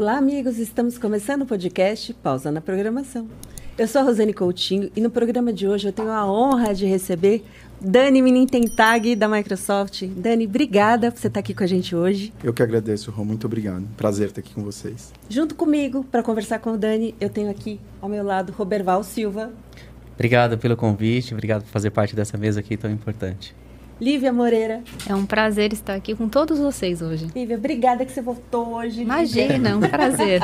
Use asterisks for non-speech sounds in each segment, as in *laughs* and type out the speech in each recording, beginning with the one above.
Olá, amigos. Estamos começando o podcast Pausa na Programação. Eu sou a Rosane Coutinho e no programa de hoje eu tenho a honra de receber Dani Minintentag da Microsoft. Dani, obrigada por você estar aqui com a gente hoje. Eu que agradeço, Ron. Muito obrigado. Prazer estar aqui com vocês. Junto comigo, para conversar com o Dani, eu tenho aqui ao meu lado Roberval Silva. Obrigado pelo convite, obrigado por fazer parte dessa mesa aqui tão importante. Lívia Moreira. É um prazer estar aqui com todos vocês hoje. Lívia, obrigada que você voltou hoje. Imagina, um prazer.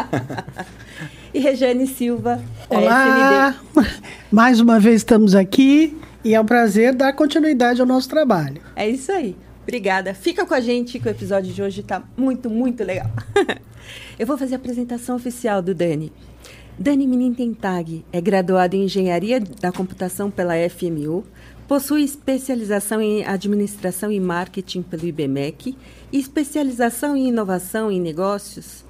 *laughs* e Rejane Silva. Olá! Mais uma vez estamos aqui e é um prazer dar continuidade ao nosso trabalho. É isso aí. Obrigada. Fica com a gente que o episódio de hoje está muito, muito legal. *laughs* Eu vou fazer a apresentação oficial do Dani. Dani Minintentag é graduado em Engenharia da Computação pela FMU, possui especialização em Administração e Marketing pelo IBMEC e especialização em Inovação em Negócios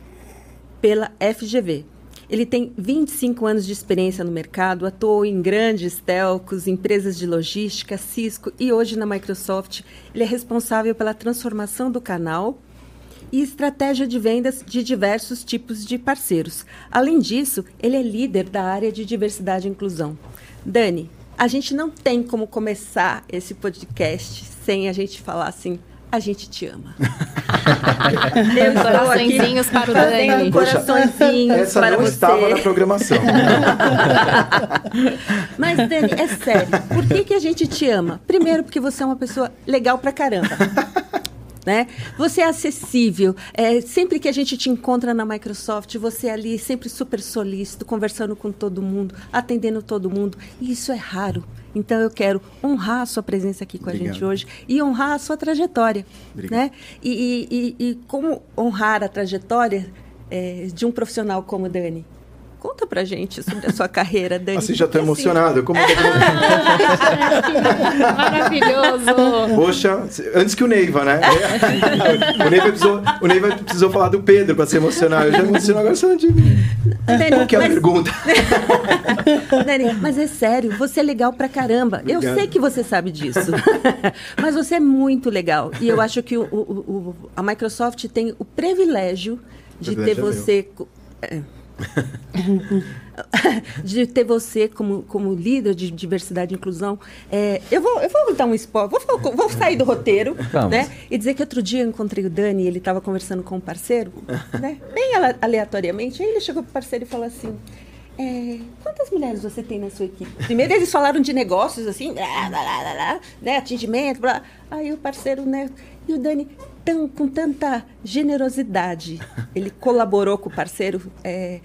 pela FGV. Ele tem 25 anos de experiência no mercado, atuou em grandes telcos, empresas de logística, Cisco e hoje na Microsoft. Ele é responsável pela transformação do canal e estratégia de vendas de diversos tipos de parceiros. Além disso, ele é líder da área de diversidade e inclusão. Dani, a gente não tem como começar esse podcast sem a gente falar assim, a gente te ama. *laughs* Eu coraçõezinhos para o Dani. Coraçõezinhos Essa para não você. estava na programação. *laughs* Mas, Dani, é sério. Por que, que a gente te ama? Primeiro, porque você é uma pessoa legal pra caramba. Né? Você é acessível. É, sempre que a gente te encontra na Microsoft, você é ali sempre super solícito, conversando com todo mundo, atendendo todo mundo. E isso é raro. Então eu quero honrar a sua presença aqui com Obrigado. a gente hoje e honrar a sua trajetória. Obrigado. Né? E, e- e- e como honrar a trajetória é, de um profissional como o Dani? Conta pra gente sobre a sua carreira, Dani. Assim, já estou assim, emocionado. Como Maravilhoso. Poxa, antes que o Neiva, né? o, Neiva precisou, o Neiva precisou falar do Pedro para se emocionar. Eu já emociono agora só de mim. Dani, Qual que é a mas- pergunta? *laughs* Dani, mas é sério, você é legal pra caramba. Eu Obrigado. sei que você sabe disso. *laughs* mas você é muito legal. E eu acho que o- o- o- a Microsoft tem o privilégio de ter é você. é. *laughs* de ter você como, como líder de diversidade e inclusão. É, eu, vou, eu vou dar um spoiler, vou, vou sair do roteiro Vamos. né, e dizer que outro dia eu encontrei o Dani e ele estava conversando com um parceiro, né, bem ale- aleatoriamente. Aí ele chegou para o parceiro e falou assim: é, quantas mulheres você tem na sua equipe? Primeiro eles falaram de negócios, assim, blá, blá, blá, né, atingimento, blá. Aí o parceiro, né, e o Dani, tão, com tanta generosidade, ele colaborou com o parceiro, é,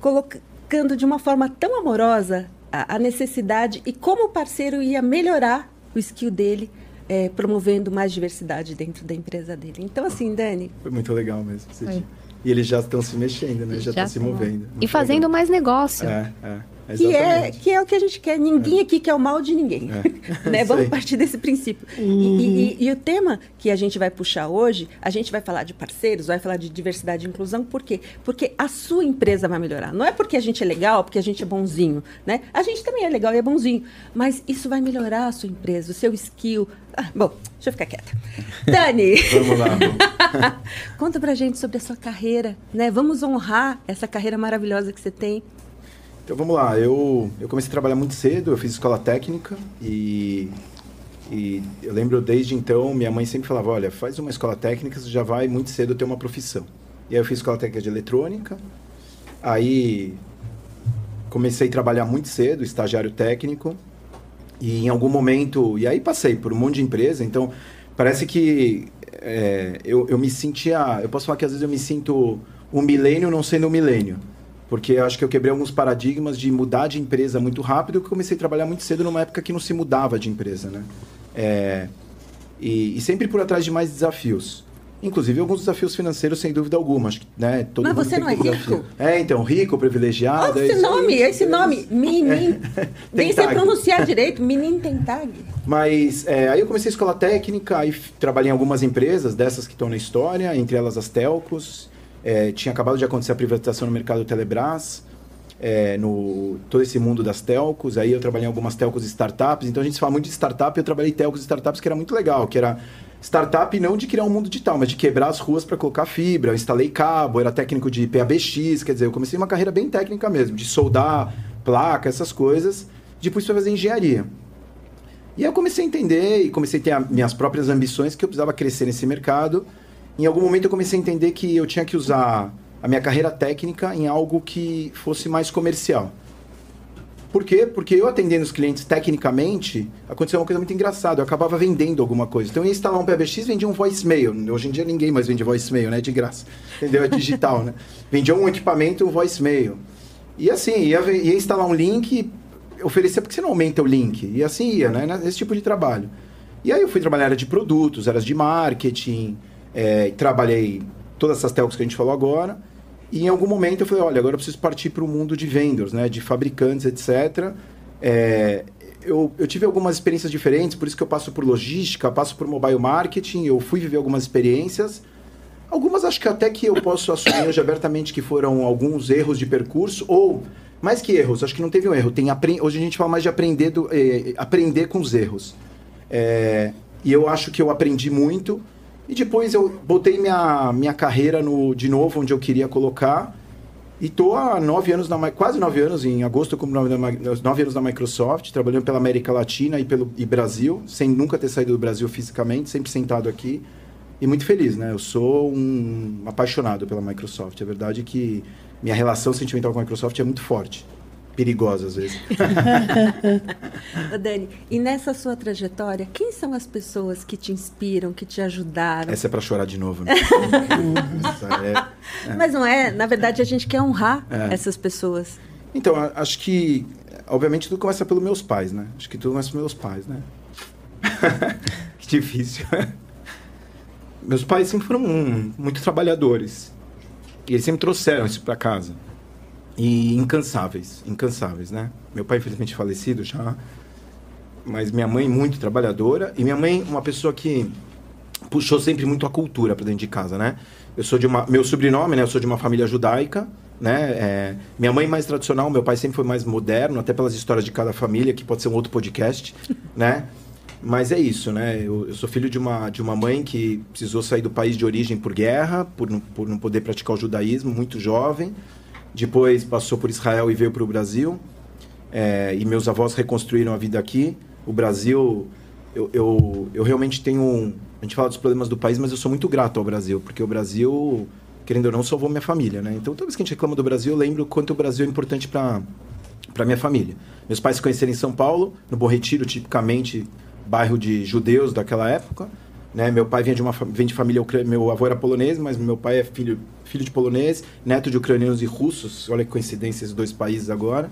colocando de uma forma tão amorosa a, a necessidade e como o parceiro ia melhorar o skill dele, é, promovendo mais diversidade dentro da empresa dele. Então, assim, Dani, Foi muito legal mesmo. E eles já estão se mexendo, né? Já Já estão se tá. movendo. E fazendo legal. mais negócio. É, é. Que é, que é o que a gente quer. Ninguém aqui quer o mal de ninguém. É. *laughs* né? Vamos partir desse princípio. E- E, e- e o tema que a gente vai puxar hoje, a gente vai falar de parceiros, vai falar de diversidade e inclusão, por quê? Porque a sua empresa vai melhorar. Não é porque a gente é legal, porque a gente é bonzinho. Né? A gente também é legal e é bonzinho. Mas isso vai melhorar a sua empresa, o seu skill. Ah, bom, deixa eu ficar quieta. *laughs* Dani! Vamos lá. *laughs* Conta pra gente sobre a sua carreira, né? Vamos honrar essa carreira maravilhosa que você tem. Então vamos lá, eu, eu comecei a trabalhar muito cedo, eu fiz escola técnica e, e eu lembro desde então, minha mãe sempre falava, olha, faz uma escola técnica, você já vai muito cedo ter uma profissão. E aí eu fiz escola técnica de eletrônica, aí comecei a trabalhar muito cedo, estagiário técnico, e em algum momento, e aí passei por um monte de empresa, então parece que é, eu, eu me sentia, eu posso falar que às vezes eu me sinto um milênio não sendo um milênio. Porque eu acho que eu quebrei alguns paradigmas de mudar de empresa muito rápido, que eu comecei a trabalhar muito cedo numa época que não se mudava de empresa, né? É, e, e sempre por atrás de mais desafios. Inclusive alguns desafios financeiros, sem dúvida alguma. Acho que, né, todo Mas você não é rico? desafio. É, então, rico, privilegiado. Olha é esse aí. nome, esse nome. Menino. *laughs* Nem sei Tentag. pronunciar direito. Menino tem tag. Mas é, aí eu comecei a escola técnica, aí trabalhei em algumas empresas dessas que estão na história, entre elas as Telcos. É, tinha acabado de acontecer a privatização no mercado do Telebrás, é, no todo esse mundo das telcos. Aí eu trabalhei em algumas telcos e startups. Então a gente fala muito de startup, eu trabalhei em telcos e startups que era muito legal, que era startup não de criar um mundo digital, mas de quebrar as ruas para colocar fibra. Eu instalei cabo, era técnico de PABX, quer dizer, eu comecei uma carreira bem técnica mesmo, de soldar placa, essas coisas. Depois fui fazer engenharia. E aí eu comecei a entender e comecei a ter minhas próprias ambições que eu precisava crescer nesse mercado. Em algum momento eu comecei a entender que eu tinha que usar a minha carreira técnica em algo que fosse mais comercial. Por quê? Porque eu atendendo os clientes tecnicamente, aconteceu uma coisa muito engraçada. Eu acabava vendendo alguma coisa. Então eu ia instalar um PBX vendia um voicemail. Hoje em dia ninguém mais vende voicemail, né? De graça. Entendeu? É digital, né? Vendia um equipamento, um voicemail. E assim, ia, ia instalar um link, oferecer porque você não aumenta o link. E assim ia, né? Esse tipo de trabalho. E aí eu fui trabalhar área de produtos, áreas de marketing, é, trabalhei todas essas telcos que a gente falou agora. E em algum momento eu falei, olha, agora eu preciso partir para o mundo de vendors, né, de fabricantes, etc. É, eu, eu, tive algumas experiências diferentes, por isso que eu passo por logística, passo por mobile marketing, eu fui viver algumas experiências. Algumas acho que até que eu posso assumir hoje abertamente que foram alguns erros de percurso, ou mais que erros, acho que não teve um erro. Tem hoje a gente fala mais de aprender, do, eh, aprender com os erros. É, e eu acho que eu aprendi muito. E depois eu botei minha, minha carreira no, de novo onde eu queria colocar. E tô há nove anos, na, quase nove anos, em agosto, como nove, nove anos na Microsoft, trabalhando pela América Latina e pelo e Brasil, sem nunca ter saído do Brasil fisicamente, sempre sentado aqui. E muito feliz, né? Eu sou um apaixonado pela Microsoft. É verdade que minha relação sentimental com a Microsoft é muito forte perigosa às vezes. *laughs* Dani, e nessa sua trajetória, quem são as pessoas que te inspiram, que te ajudaram? Essa é para chorar de novo. Né? *laughs* é, é. Mas não é, na verdade a gente quer honrar é. essas pessoas. Então, acho que, obviamente, tudo começa pelos meus pais, né? Acho que tudo começa pelos meus pais, né? *laughs* que difícil. meus pais sempre foram muito trabalhadores. E eles sempre trouxeram isso para casa e incansáveis, incansáveis, né? Meu pai infelizmente falecido já, mas minha mãe muito trabalhadora e minha mãe uma pessoa que puxou sempre muito a cultura para dentro de casa, né? Eu sou de uma meu sobrenome, né? Eu sou de uma família judaica, né? É, minha mãe mais tradicional, meu pai sempre foi mais moderno, até pelas histórias de cada família, que pode ser um outro podcast, *laughs* né? Mas é isso, né? Eu, eu, sou filho de uma, de uma mãe que precisou sair do país de origem por guerra, por por não poder praticar o judaísmo, muito jovem. Depois passou por Israel e veio para o Brasil. É, e meus avós reconstruíram a vida aqui. O Brasil, eu, eu, eu realmente tenho. Um, a gente fala dos problemas do país, mas eu sou muito grato ao Brasil, porque o Brasil, querendo ou não, salvou minha família, né? Então, toda vez que a gente reclama do Brasil, eu lembro quanto o Brasil é importante para para minha família. Meus pais se conheceram em São Paulo, no Bom Retiro, tipicamente bairro de judeus daquela época. Né? Meu pai vem de uma vem de família meu avô era polonês, mas meu pai é filho filho de polonês, neto de ucranianos e russos. Olha que coincidência esses dois países agora.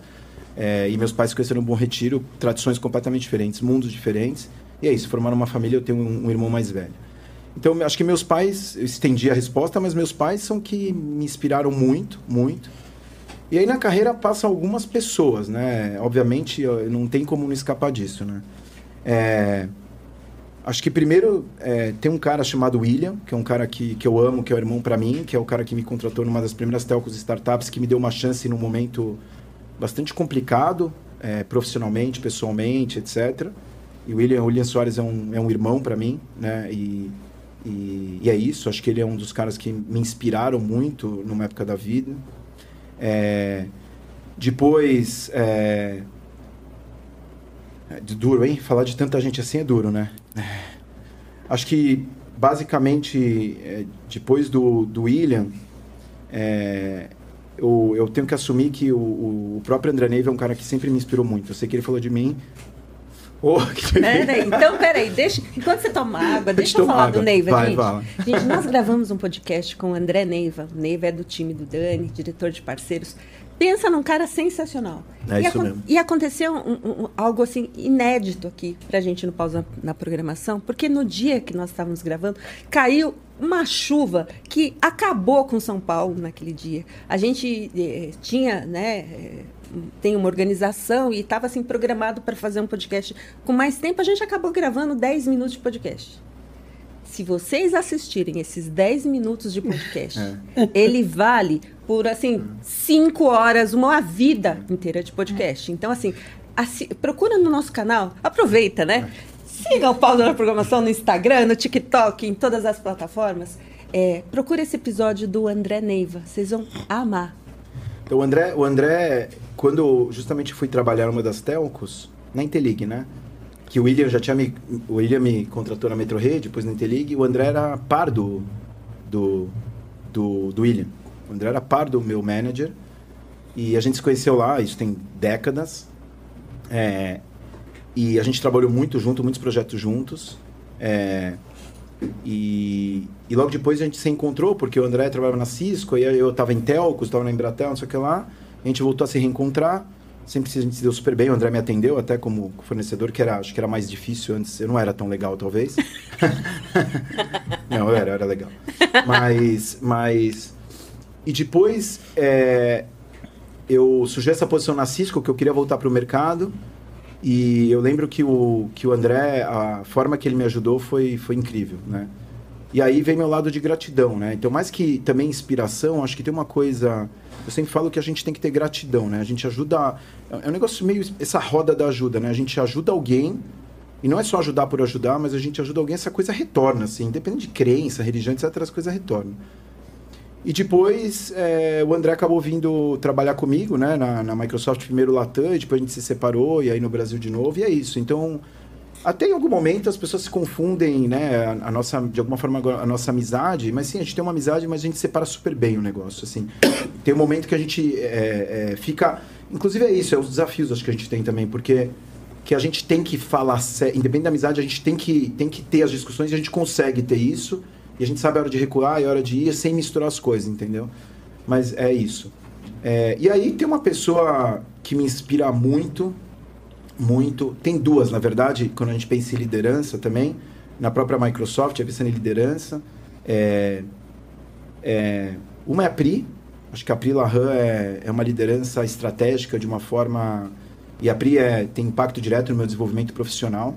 É, e meus pais se conheceram no Bom Retiro, tradições completamente diferentes, mundos diferentes. E é isso, formaram uma família, eu tenho um, um irmão mais velho. Então, acho que meus pais, eu estendi a resposta, mas meus pais são que me inspiraram muito, muito. E aí na carreira passam algumas pessoas, né? Obviamente, não tem como não escapar disso, né? É, Acho que primeiro é, tem um cara chamado William, que é um cara que, que eu amo, que é o irmão para mim, que é o cara que me contratou numa das primeiras telcos startups, que me deu uma chance num momento bastante complicado, é, profissionalmente, pessoalmente, etc. E o William, William Soares é um, é um irmão para mim, né? E, e, e, é isso, acho que ele é um dos caras que me inspiraram muito numa época da vida. É, depois, é, é duro, hein? Falar de tanta gente assim é duro, né? Acho que, basicamente, é, depois do, do William, é, eu, eu tenho que assumir que o, o próprio André Neve é um cara que sempre me inspirou muito. Eu sei que ele falou de mim *laughs* Oh, peraí, então, peraí, deixa, enquanto você toma água, deixa eu falar água. do Neiva, Vai, gente. Gente, nós gravamos um podcast com o André Neiva. O Neiva é do time do Dani, diretor de parceiros. Pensa num cara sensacional. É e, isso mesmo. e aconteceu um, um, algo assim inédito aqui pra gente no pausa na programação, porque no dia que nós estávamos gravando, caiu uma chuva que acabou com São Paulo naquele dia. A gente eh, tinha, né, eh, tem uma organização e estava assim programado para fazer um podcast com mais tempo, a gente acabou gravando 10 minutos de podcast se vocês assistirem esses 10 minutos de podcast, *laughs* é. ele vale por, assim, 5 horas, uma vida inteira de podcast. Então, assim, assi procura no nosso canal, aproveita, né? Siga o Paulo na Programação no Instagram, no TikTok, em todas as plataformas. É, procure esse episódio do André Neiva. Vocês vão amar. Então, o André, o André, quando justamente fui trabalhar numa das telcos, na Intelig, né? Que o William já tinha me. O William me contratou na Metro Rede, depois na Intelig, o André era par do, do, do, do William. O André era par do meu manager. E a gente se conheceu lá, isso tem décadas. É, e a gente trabalhou muito junto, muitos projetos juntos. É, e, e logo depois a gente se encontrou, porque o André trabalhava na Cisco, e eu estava em Telcos, estava na Embratel, não sei o que lá. A gente voltou a se reencontrar. Sempre a gente se deu super bem. O André me atendeu até como fornecedor, que era, acho que era mais difícil antes. Eu não era tão legal, talvez. *laughs* não, eu era, eu era legal. Mas, mas... E depois, é, eu surgiu essa posição na Cisco, que eu queria voltar para o mercado. E eu lembro que o, que o André, a forma que ele me ajudou foi, foi incrível, né? E aí vem meu lado de gratidão, né? Então, mais que também inspiração, acho que tem uma coisa... Eu sempre falo que a gente tem que ter gratidão, né? A gente ajuda... É um negócio meio... Essa roda da ajuda, né? A gente ajuda alguém, e não é só ajudar por ajudar, mas a gente ajuda alguém, essa coisa retorna, assim. Independente de crença, religião, etc., as coisas retornam. E depois é, o André acabou vindo trabalhar comigo, né, na, na, Microsoft, primeiro Latam, e depois a gente se separou, e aí no Brasil de novo, e é isso. Então, até em algum momento as pessoas se confundem, né, a, a nossa, de alguma forma, a nossa amizade, mas sim, a gente tem uma amizade, mas a gente separa super bem o negócio, assim. Tem um momento que a gente é, é, fica... Inclusive é isso, é os desafios acho que a gente tem também, porque que a gente tem que falar, independente da amizade, a gente tem que, tem que ter as discussões e a gente consegue ter isso, e a gente sabe a hora de recuar e a hora de ir sem misturar as coisas, entendeu? Mas é isso. É, e aí tem uma pessoa que me inspira muito, muito. Tem duas, na verdade, quando a gente pensa em liderança também. Na própria Microsoft, a pensando em liderança. É, é, uma é a Pri. Acho que a Pri Lahan é, é uma liderança estratégica de uma forma... E a Pri é, tem impacto direto no meu desenvolvimento profissional.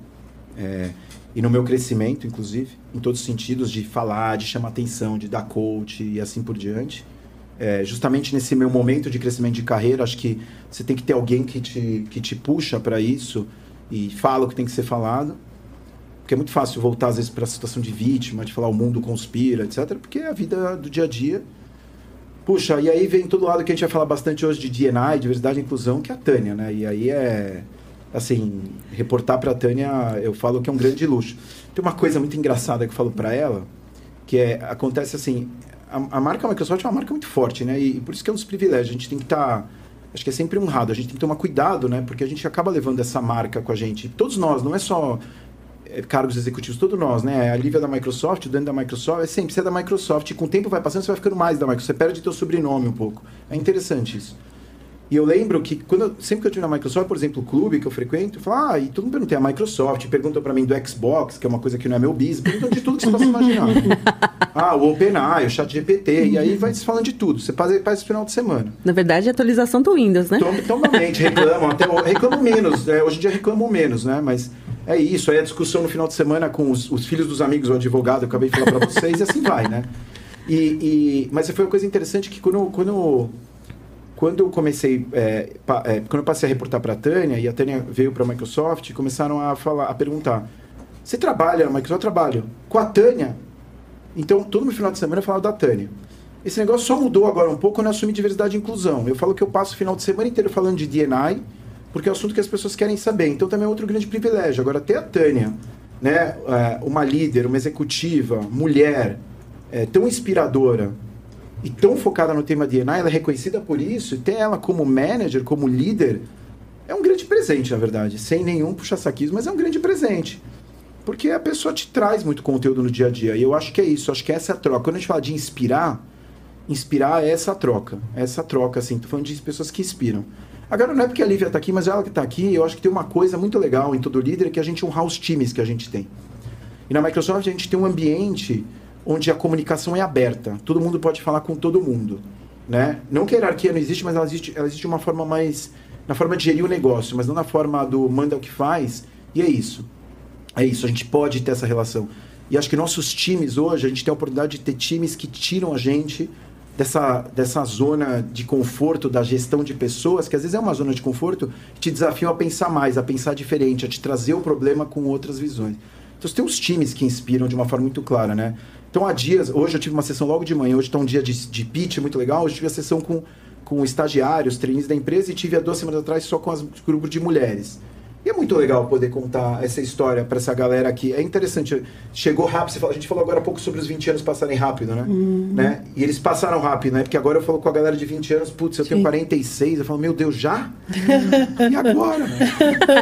É, e no meu crescimento, inclusive, em todos os sentidos, de falar, de chamar atenção, de dar coach e assim por diante. É, justamente nesse meu momento de crescimento de carreira, acho que você tem que ter alguém que te, que te puxa para isso e fala o que tem que ser falado. Porque é muito fácil voltar, às vezes, para a situação de vítima, de falar o mundo conspira, etc. Porque é a vida do dia a dia. Puxa, e aí vem todo lado que a gente vai falar bastante hoje de D&I, diversidade e inclusão, que é a Tânia, né? E aí é assim, reportar para a Tânia, eu falo que é um grande luxo. Tem uma coisa muito engraçada que eu falo para ela, que é, acontece assim, a, a, marca Microsoft é uma marca muito forte, né? E, e, por isso que é um dos privilégios. A gente tem que estar, tá, acho que é sempre honrado, a gente tem que tomar cuidado, né? Porque a gente acaba levando essa marca com a gente. Todos nós, não é só é, cargos executivos, todos nós, né? A Lívia da Microsoft, o Dani da Microsoft, é sempre, você é da Microsoft, e com o tempo vai passando, você vai ficando mais da Microsoft, você perde teu sobrenome um pouco. É interessante isso. E eu lembro que quando sempre que eu tive na Microsoft, por exemplo, o clube que eu frequento, eu falo, ah, e todo mundo pergunta, é a Microsoft, pergunta para mim do Xbox, que é uma coisa que não é meu business, perguntam de tudo que você possa imaginar. *laughs* ah, o OpenAI, o ChatGPT, e aí vai se falando de tudo. Você faz, faz esse final de semana. Na verdade, é atualização do Windows, né? Totalmente, reclamam, até reclamam menos, é, hoje em dia reclamam menos, né? Mas é isso, aí a discussão no final de semana com os, os filhos dos amigos, o advogado, eu acabei de falar para vocês, e assim vai, né? E, e, mas foi uma coisa interessante que quando, quando quando eu comecei, é, pa, é, quando eu passei a reportar para a Tânia, e a Tânia veio para a Microsoft, começaram a falar, a perguntar, você trabalha na Microsoft? Eu trabalho. Com a Tânia? Então, todo no final de semana eu falava da Tânia. Esse negócio só mudou agora um pouco quando eu assumi diversidade e inclusão. Eu falo que eu passo o final de semana inteiro falando de D&I, porque é um assunto que as pessoas querem saber. Então, também é outro grande privilégio. Agora, ter a Tânia, né, é, uma líder, uma executiva, mulher, é, tão inspiradora, e tão focada no tema DNA, ela é reconhecida por isso, e ter ela como manager, como líder, é um grande presente, na verdade. Sem nenhum puxa-saquismo, mas é um grande presente. Porque a pessoa te traz muito conteúdo no dia a dia. E eu acho que é isso, acho que essa é a troca. Quando a gente fala de inspirar, inspirar é essa troca. É essa troca, assim. Tô falando de pessoas que inspiram. Agora, não é porque a Lívia está aqui, mas ela que está aqui, eu acho que tem uma coisa muito legal em todo líder, que é a gente honrar os times que a gente tem. E na Microsoft a gente tem um ambiente onde a comunicação é aberta. Todo mundo pode falar com todo mundo. Né? Não que a hierarquia não existe, mas ela existe, ela existe de uma forma mais. na forma de gerir o negócio, mas não na forma do manda o que faz. E é isso. É isso, a gente pode ter essa relação. E acho que nossos times hoje, a gente tem a oportunidade de ter times que tiram a gente dessa, dessa zona de conforto da gestão de pessoas, que às vezes é uma zona de conforto, te desafiam a pensar mais, a pensar diferente, a te trazer o problema com outras visões. Então, você tem uns times que inspiram de uma forma muito clara, né? Então, há dias, hoje eu tive uma sessão logo de manhã, hoje está um dia de, de pitch muito legal, hoje eu tive a sessão com, com estagiários, treinistas da empresa e tive há duas semanas atrás só com os grupos de mulheres. E é muito legal poder contar essa história para essa galera aqui. É interessante. Chegou rápido. a gente falou agora há pouco sobre os 20 anos passarem rápido, né? Uhum. né? E eles passaram rápido, né? Porque agora eu falo com a galera de 20 anos, putz, eu Sim. tenho 46. Eu falo, meu Deus, já? *laughs* e agora?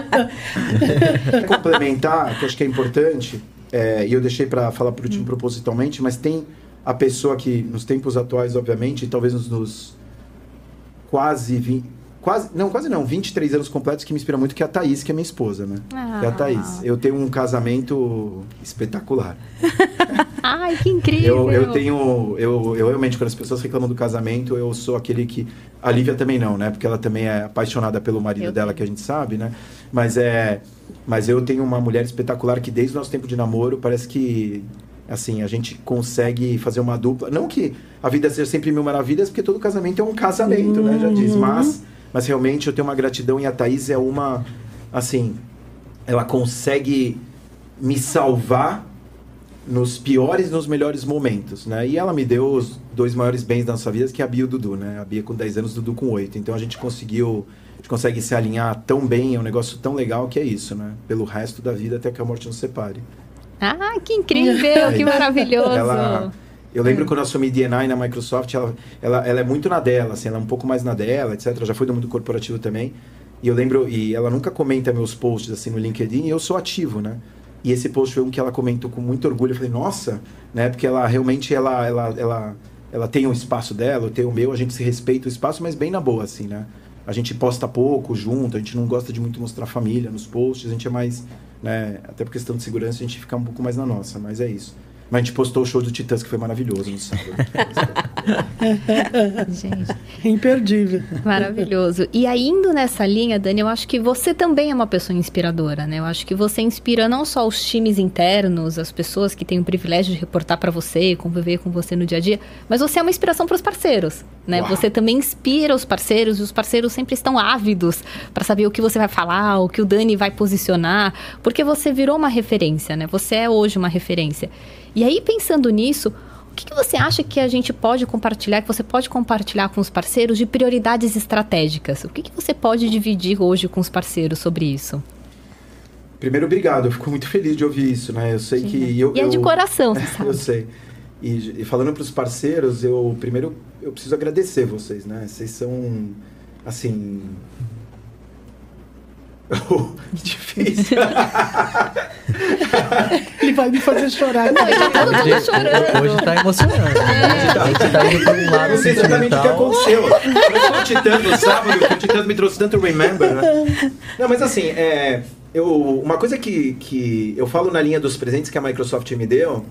*laughs* Complementar, que acho que é importante, é, e eu deixei para falar por último uhum. propositalmente, mas tem a pessoa que, nos tempos atuais, obviamente, talvez nos, nos quase 20 quase, não, quase não, 23 anos completos que me inspira muito, que é a Thaís, que é minha esposa, né? Ah. É a Thaís. Eu tenho um casamento espetacular. *laughs* Ai, que incrível! Eu, eu tenho, eu, eu realmente, quando as pessoas reclamam do casamento, eu sou aquele que... A Lívia também não, né? Porque ela também é apaixonada pelo marido eu dela, que a gente sabe, né? Mas é... Mas eu tenho uma mulher espetacular que desde o nosso tempo de namoro parece que assim, a gente consegue fazer uma dupla. Não que a vida seja sempre mil maravilhas, porque todo casamento é um casamento, uhum. né? Já diz. Uhum. Mas mas realmente eu tenho uma gratidão e a Thaís é uma, assim, ela consegue me salvar nos piores e nos melhores momentos, né? E ela me deu os dois maiores bens da nossa vida, que é a Bia e o Dudu, né? A Bia com 10 anos, o Dudu com 8. Então a gente conseguiu, a gente consegue se alinhar tão bem, é um negócio tão legal que é isso, né? Pelo resto da vida até que a morte nos separe. Ah, que incrível, *laughs* que maravilhoso. Ela, eu lembro é. quando eu assumi DNI na Microsoft, ela, ela, ela é muito na dela, assim, ela é um pouco mais na dela, etc. já foi do mundo corporativo também. E eu lembro, e ela nunca comenta meus posts assim no LinkedIn, e eu sou ativo, né? E esse post foi um que ela comentou com muito orgulho. Eu falei, nossa, né? Porque ela realmente ela, ela, ela, ela tem um espaço dela, eu tenho o meu, a gente se respeita o espaço, mas bem na boa, assim, né? A gente posta pouco junto, a gente não gosta de muito mostrar família nos posts, a gente é mais, né? Até por questão de segurança, a gente fica um pouco mais na nossa, mas é isso. Mas a gente postou o show do Titãs, que foi maravilhoso no sábado. *laughs* gente. Imperdível. Maravilhoso. E aí, indo nessa linha, Dani, eu acho que você também é uma pessoa inspiradora, né? Eu acho que você inspira não só os times internos, as pessoas que têm o privilégio de reportar para você, conviver com você no dia a dia, mas você é uma inspiração para os parceiros, né? Uau. Você também inspira os parceiros, e os parceiros sempre estão ávidos para saber o que você vai falar, o que o Dani vai posicionar, porque você virou uma referência, né? Você é hoje uma referência. E aí, pensando nisso, o que, que, você acha que a gente pode compartilhar, que você pode compartilhar com os parceiros de prioridades estratégicas? O que, que você pode dividir hoje com os parceiros sobre isso? Primeiro, obrigado. Eu fico muito feliz de ouvir isso, né? Eu sei Sim. que... Eu, e é de eu, coração, *laughs* você sabe. eu sei. E, e falando para os parceiros, eu primeiro eu preciso agradecer vocês, né? Vocês são, assim, *laughs* difícil. *laughs* ele vai me fazer chorar. Não, já tá hoje, chorando. Hoje tá emocionando. É. A gente tá indo pra um lado Não sei exatamente o que aconteceu. Eu Titã no sábado, o Titã me trouxe tanto Remember, né? Não, mas assim, é, eu, uma coisa que, que eu falo na linha dos presentes que a Microsoft me deu,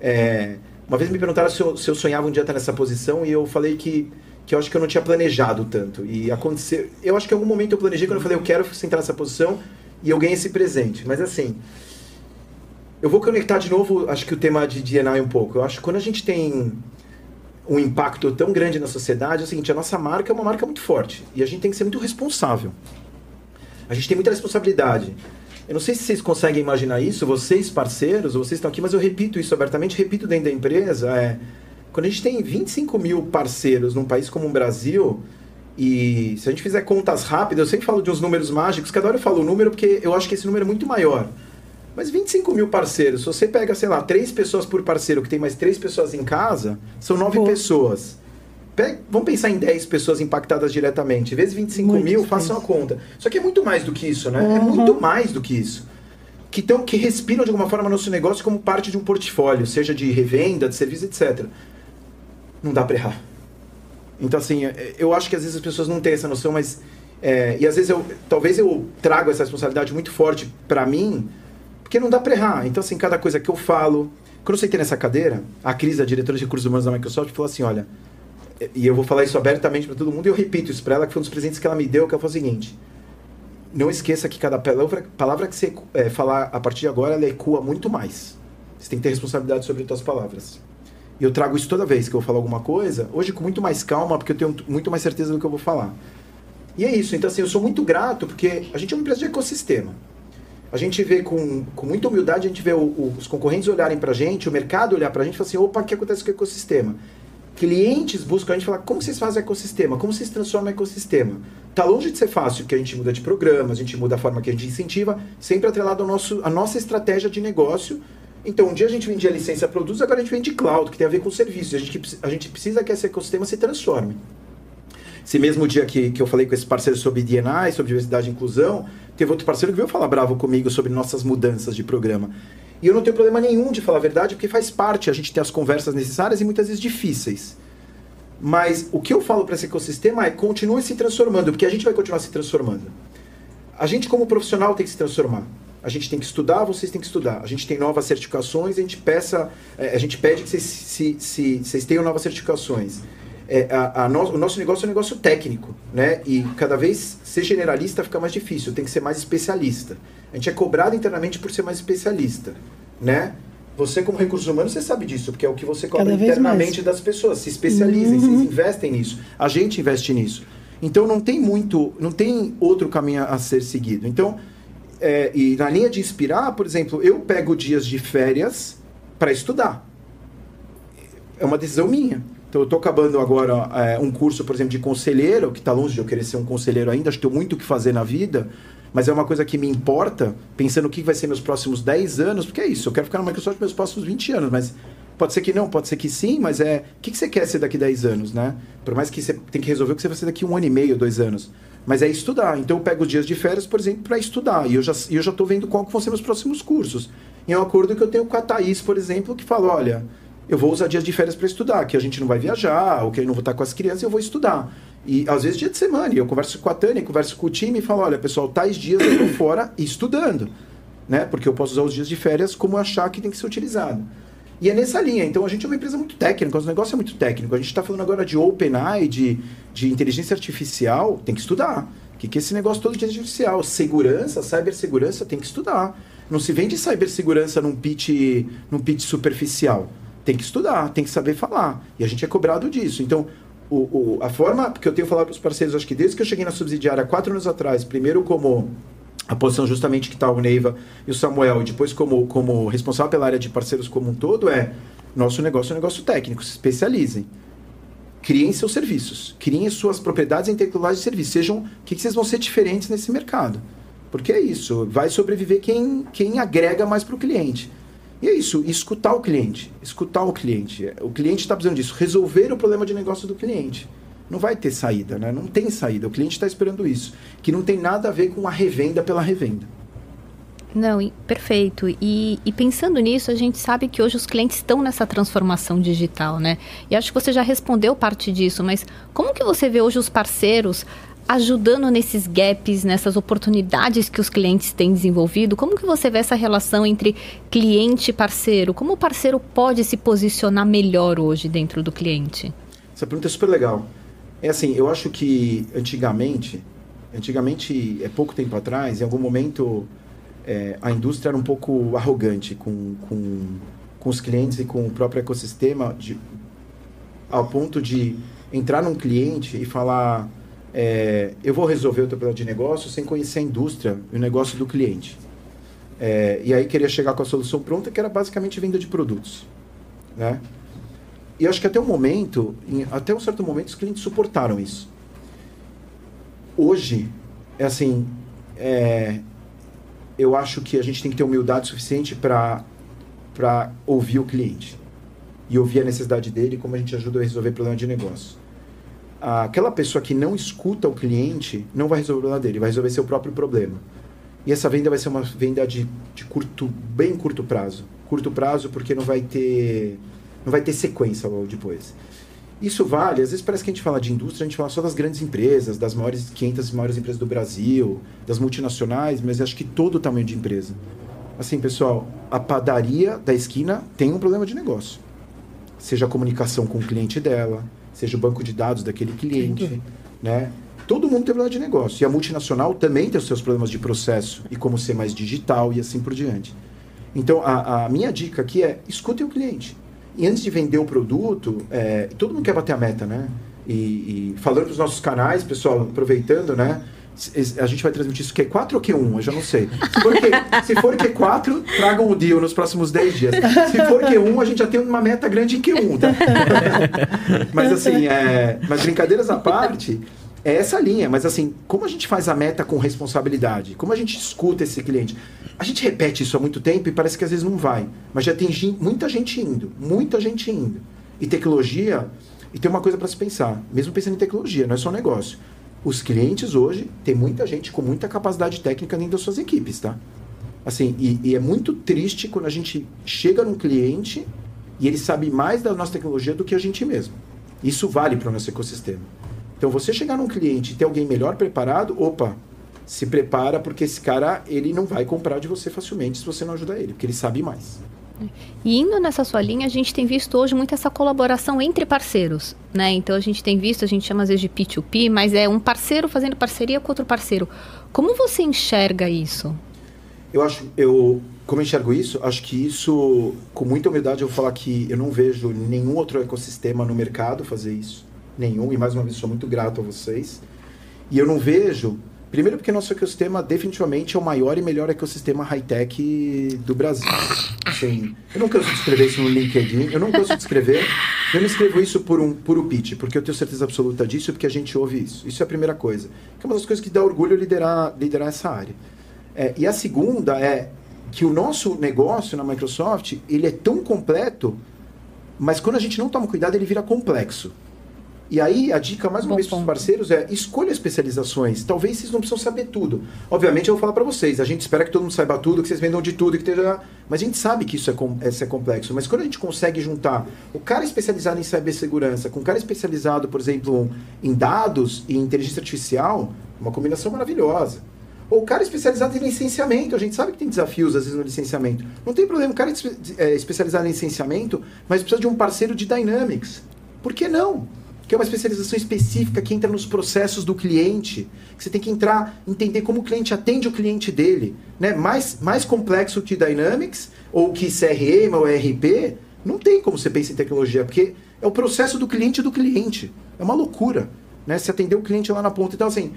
é, uma vez me perguntaram se eu, se eu sonhava um dia estar nessa posição e eu falei que que eu acho que eu não tinha planejado tanto. E aconteceu. Eu acho que em algum momento eu planejei quando eu falei, eu quero sentar nessa posição e eu ganhei esse presente. Mas assim. Eu vou conectar de novo, acho que o tema de DNA um pouco. Eu acho que quando a gente tem um impacto tão grande na sociedade, é o seguinte, a nossa marca é uma marca muito forte. E a gente tem que ser muito responsável. A gente tem muita responsabilidade. Eu não sei se vocês conseguem imaginar isso, vocês parceiros, vocês estão aqui, mas eu repito isso abertamente, repito dentro da empresa. É, quando a gente tem 25 mil parceiros num país como o Brasil, e se a gente fizer contas rápidas, eu sempre falo de uns números mágicos, cada hora eu falo o número porque eu acho que esse número é muito maior. Mas 25 mil parceiros, se você pega, sei lá, três pessoas por parceiro, que tem mais três pessoas em casa, são nove Pô. pessoas. Pega, vamos pensar em 10 pessoas impactadas diretamente. Vezes 25 muito mil, façam a conta. Só que é muito mais do que isso, né? É uhum. É muito mais do que isso. Que, tão, que respiram de alguma forma nosso negócio como parte de um portfólio, seja de revenda, de serviço, etc não dá para errar. Então, assim, é, eu acho que às vezes as pessoas não têm essa noção, mas. É, e às vezes eu. Talvez eu trago essa responsabilidade muito forte para mim, porque não dá para errar. Então, assim, cada coisa que eu falo. Quando eu sentei nessa cadeira, a Cris, a diretora de recursos humanos da Microsoft, falou assim: olha. E eu vou falar isso abertamente para todo mundo, e eu repito isso para ela, que foi um dos presentes que ela me deu, que ela falou o seguinte. Não esqueça que cada palavra, palavra que você é, falar a partir de agora, ela ecoa muito mais. Você tem que ter responsabilidade sobre as suas palavras. Eu trago isso toda vez que eu vou falar alguma coisa, hoje com muito mais calma, porque eu tenho muito mais certeza do que eu vou falar. E é isso. Então, assim, eu sou muito grato, porque a gente é uma empresa de ecossistema. A gente vê com, com muita humildade, a gente vê o, o, os concorrentes olharem para a gente, o mercado olhar para a gente e falar assim, opa, o que acontece com o ecossistema? Clientes buscam a gente falar, como vocês fazem o ecossistema? Como vocês transformam o ecossistema? Tá longe de ser fácil, que a gente muda de programa, a gente muda a forma que a gente incentiva, sempre atrelado ao nosso, à nossa estratégia de negócio. Então, um dia a gente vendia licença produtos, agora a gente vende cloud, que tem a ver com serviços. A gente, a gente precisa que esse ecossistema se transforme. Esse mesmo dia que, que eu falei com esse parceiro sobre DNI, sobre diversidade e inclusão, teve outro parceiro que veio falar bravo comigo sobre nossas mudanças de programa. E eu não tenho problema nenhum de falar a verdade, porque faz parte, a gente tem as conversas necessárias e muitas vezes difíceis. Mas o que eu falo para esse ecossistema é continue se transformando, porque a gente vai continuar se transformando. A gente, como profissional, tem que se transformar. A gente tem que estudar, vocês têm que estudar. A gente tem novas certificações, a gente, peça, é, a gente pede que vocês, se, se, vocês tenham novas certificações é, a, a no, o nosso negócio é um negócio técnico, né? E cada vez ser generalista fica mais difícil, tem que ser mais especialista. A gente é cobrado internamente por ser mais especialista, né? Você, como recursos humanos, você sabe disso, porque é o que você cobra internamente das pessoas. Se especializem, uhum. vocês investem nisso. A gente investe nisso. Então não tem muito, não tem outro caminho a ser seguido. Então, é, e na linha de inspirar, por exemplo, eu pego dias de férias para estudar. É uma decisão minha. Então, eu estou acabando agora é, um curso, por exemplo, de conselheiro, que está longe de eu querer ser um conselheiro ainda, acho que tenho muito o que fazer na vida, mas é uma coisa que me importa, pensando o que vai ser meus próximos 10 anos, porque é isso, eu quero ficar na Microsoft meus próximos 20 anos, mas pode ser que não, pode ser que sim, mas é. O que, que você quer ser daqui 10 anos, né? Por mais que você tem que resolver o que você vai ser daqui um ano e meio, dois anos. Mas é estudar. Então eu pego os dias de férias, por exemplo, para estudar. E eu já estou eu já vendo qual vão ser meus próximos cursos. E é um acordo que eu tenho com a Thaís, por exemplo, que fala: olha eu vou usar dias de férias para estudar, que a gente não vai viajar, ou que eu não vou estar com as crianças, eu vou estudar. E às vezes dia de semana, eu converso com a Tânia, converso com o time e falo, olha, pessoal, tais dias eu estou fora estudando, né? Porque eu posso usar os dias de férias como achar que tem que ser utilizado. E é nessa linha. Então a gente é uma empresa muito técnica, o negócio é muito técnico. A gente está falando agora de OpenAI, de, de inteligência artificial, tem que estudar. O que, que é esse negócio todo de inteligência artificial? Segurança, cibersegurança, tem que estudar. Não se vende cibersegurança num pitch, num pitch superficial tem que estudar, tem que saber falar. E a gente é cobrado disso. Então, o, o, a forma que eu tenho falado para os parceiros, acho que desde que eu cheguei na subsidiária quatro anos atrás, primeiro como a posição justamente que está o Neiva e o Samuel, e depois como, como responsável pela área de parceiros como um todo, é nosso negócio é um negócio técnico, se especializem. Criem seus serviços, criem suas propriedades intelectuais de serviço, sejam o que, que vocês vão ser diferentes nesse mercado. Porque é isso, vai sobreviver quem, quem agrega mais para o cliente. E é isso, escutar o cliente. Escutar o cliente. O cliente está precisando disso, resolver o problema de negócio do cliente. Não vai ter saída, né? Não tem saída. O cliente está esperando isso. Que não tem nada a ver com a revenda pela revenda. Não, perfeito. E, e, pensando nisso, a gente sabe que hoje os clientes estão nessa transformação digital, né? E acho que você já respondeu parte disso, mas como que você vê hoje os parceiros ajudando nesses gaps, nessas oportunidades que os clientes têm desenvolvido? Como que você vê essa relação entre cliente e parceiro? Como o parceiro pode se posicionar melhor hoje dentro do cliente? Essa pergunta é super legal. É assim, eu acho que antigamente, antigamente, é pouco tempo atrás, em algum momento, é, a indústria era um pouco arrogante com, com, com os clientes e com o próprio ecossistema, de, ao ponto de entrar num cliente e falar é, eu vou resolver o teu problema de negócio sem conhecer a indústria e o negócio do cliente. É, e aí queria chegar com a solução pronta, que era basicamente venda de produtos. Né? E acho que até um momento, em, até um certo momento, os clientes suportaram isso. Hoje, é assim, é, eu acho que a gente tem que ter humildade suficiente para ouvir o cliente e ouvir a necessidade dele, como a gente ajuda a resolver problema de negócio aquela pessoa que não escuta o cliente não vai resolver o problema dele, vai resolver seu próprio problema. E essa venda vai ser uma venda de, de curto, bem curto prazo. Curto prazo porque não vai ter, não vai ter sequência logo depois. Isso vale, às vezes parece que a gente fala de indústria, a gente fala só das grandes empresas, das maiores 500 maiores empresas do Brasil, das multinacionais, mas acho que todo o tamanho de empresa. Assim, pessoal, a padaria da esquina tem um problema de negócio. Seja a comunicação com o cliente dela, seja o banco de dados daquele cliente, né? Todo mundo tem problema de negócio. E a multinacional também tem os seus problemas de processo e como ser mais digital e assim por diante. Então, a, a minha dica aqui é escutem o cliente. E antes de vender o produto, é, todo mundo quer bater a meta, né? E, e falando para os nossos canais, pessoal, aproveitando, né? A gente vai transmitir isso Q4 ou Q1? Eu já não sei. Se for, Q, se for Q4, tragam o deal nos próximos 10 dias. Se for Q1, a gente já tem uma meta grande em Q1, tá? *laughs* mas assim, é, mas brincadeiras à parte, é essa linha. Mas assim, como a gente faz a meta com responsabilidade? Como a gente escuta esse cliente? A gente repete isso há muito tempo e parece que às vezes não vai. Mas já tem muita gente indo. Muita gente indo. E tecnologia... E tem uma coisa para se pensar. Mesmo pensando em tecnologia, não é só um negócio os clientes hoje tem muita gente com muita capacidade técnica dentro das suas equipes, tá? Assim, e, e, é muito triste quando a gente chega num cliente e ele sabe mais da nossa tecnologia do que a gente mesmo. Isso vale para o nosso ecossistema. Então, você chegar num cliente e ter alguém melhor preparado, opa, se prepara porque esse cara ele não vai comprar de você facilmente se você não ajudar ele, porque ele sabe mais. E indo nessa sua linha, a gente tem visto hoje muito essa colaboração entre parceiros, né? Então a gente tem visto, a gente chama às vezes de P2P, mas é um parceiro fazendo parceria com outro parceiro. Como você enxerga isso? Eu acho, eu como eu enxergo isso, acho que isso, com muita humildade, eu vou falar que eu não vejo nenhum outro ecossistema no mercado fazer isso. Nenhum, e mais uma vez sou muito grato a vocês. E eu não vejo Primeiro porque nosso ecossistema definitivamente é o maior e melhor ecossistema high-tech do Brasil. Assim, eu não canso de escrever isso no LinkedIn, eu não canso de escrever. Eu não escrevo isso por um puro pitch, porque eu tenho certeza absoluta disso porque a gente ouve isso. Isso é a primeira coisa. Que é uma das coisas que dá orgulho liderar, liderar essa área. É, e a segunda é que o nosso negócio na Microsoft, ele é tão completo, mas quando a gente não toma cuidado, ele vira complexo. E aí, a dica, mais uma Bom vez, para os parceiros é escolha especializações. Talvez vocês não precisam saber tudo. Obviamente, eu vou falar para vocês. A gente espera que todo mundo saiba tudo, que vocês vendam de tudo, que esteja... Mas a gente sabe que isso é, com... isso é complexo. Mas quando a gente consegue juntar o cara especializado em cibersegurança com o cara especializado, por exemplo, em dados e inteligência artificial, uma combinação maravilhosa. Ou o cara especializado em licenciamento. A gente sabe que tem desafios, às vezes, no licenciamento. Não tem problema. O cara é especializado em licenciamento, mas precisa de um parceiro de Dynamics. Por que não? Que é uma especialização específica que entra nos processos do cliente, que você tem que entrar, entender como o cliente atende o cliente dele, né? Mais, mais complexo que Dynamics ou que CRM ou ERP, não tem como você pensar em tecnologia, porque é o processo do cliente do cliente. É uma loucura, né? Se atender o cliente lá na ponta. Então, assim,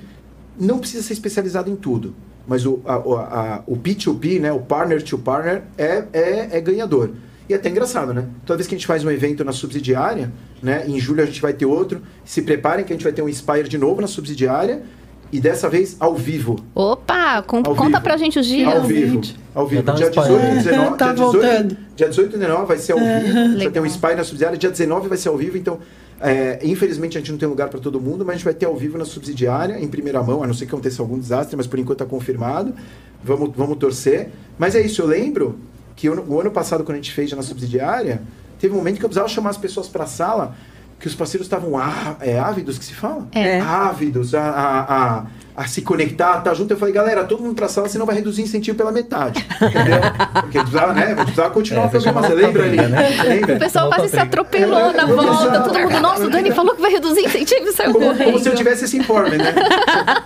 não precisa ser especializado em tudo, mas o, a, a, o P2P, né? O partner to partner é, é, é ganhador. E é até engraçado, né? Toda vez que a gente faz um evento na subsidiária, né? Em julho a gente vai ter outro. Se preparem que a gente vai ter um Inspire de novo na subsidiária. E dessa vez ao vivo. Opa, com, ao conta vivo. pra gente os dias. Ao vivo. Ao vivo. Dia 18 e 19. tá dia, 18, dia 18 e 19 vai ser ao é. vivo. Já tem um Inspire na subsidiária. Dia 19 vai ser ao vivo. Então, é, infelizmente a gente não tem lugar para todo mundo, mas a gente vai ter ao vivo na subsidiária, em primeira mão, a não ser que aconteça algum desastre, mas por enquanto está confirmado. Vamos, vamos torcer. Mas é isso, eu lembro que eu, o ano passado, quando a gente fez na subsidiária, teve um momento que eu precisava chamar as pessoas para a sala, que os parceiros estavam á, é, ávidos, que se fala? É. Ávidos a, a, a, a, se conectar, tá junto. Eu falei, galera, todo mundo para a sala, senão vai reduzir incentivo pela metade. Entendeu? Porque precisava, né? Precisava continuar é, a programação. Lembra ali? Né? Lembra? O pessoal quase se atropelou na volta. Todo mundo, nossa, o Dani falou que vai reduzir incentivo e saiu como, correndo. Como se eu tivesse esse informe, né?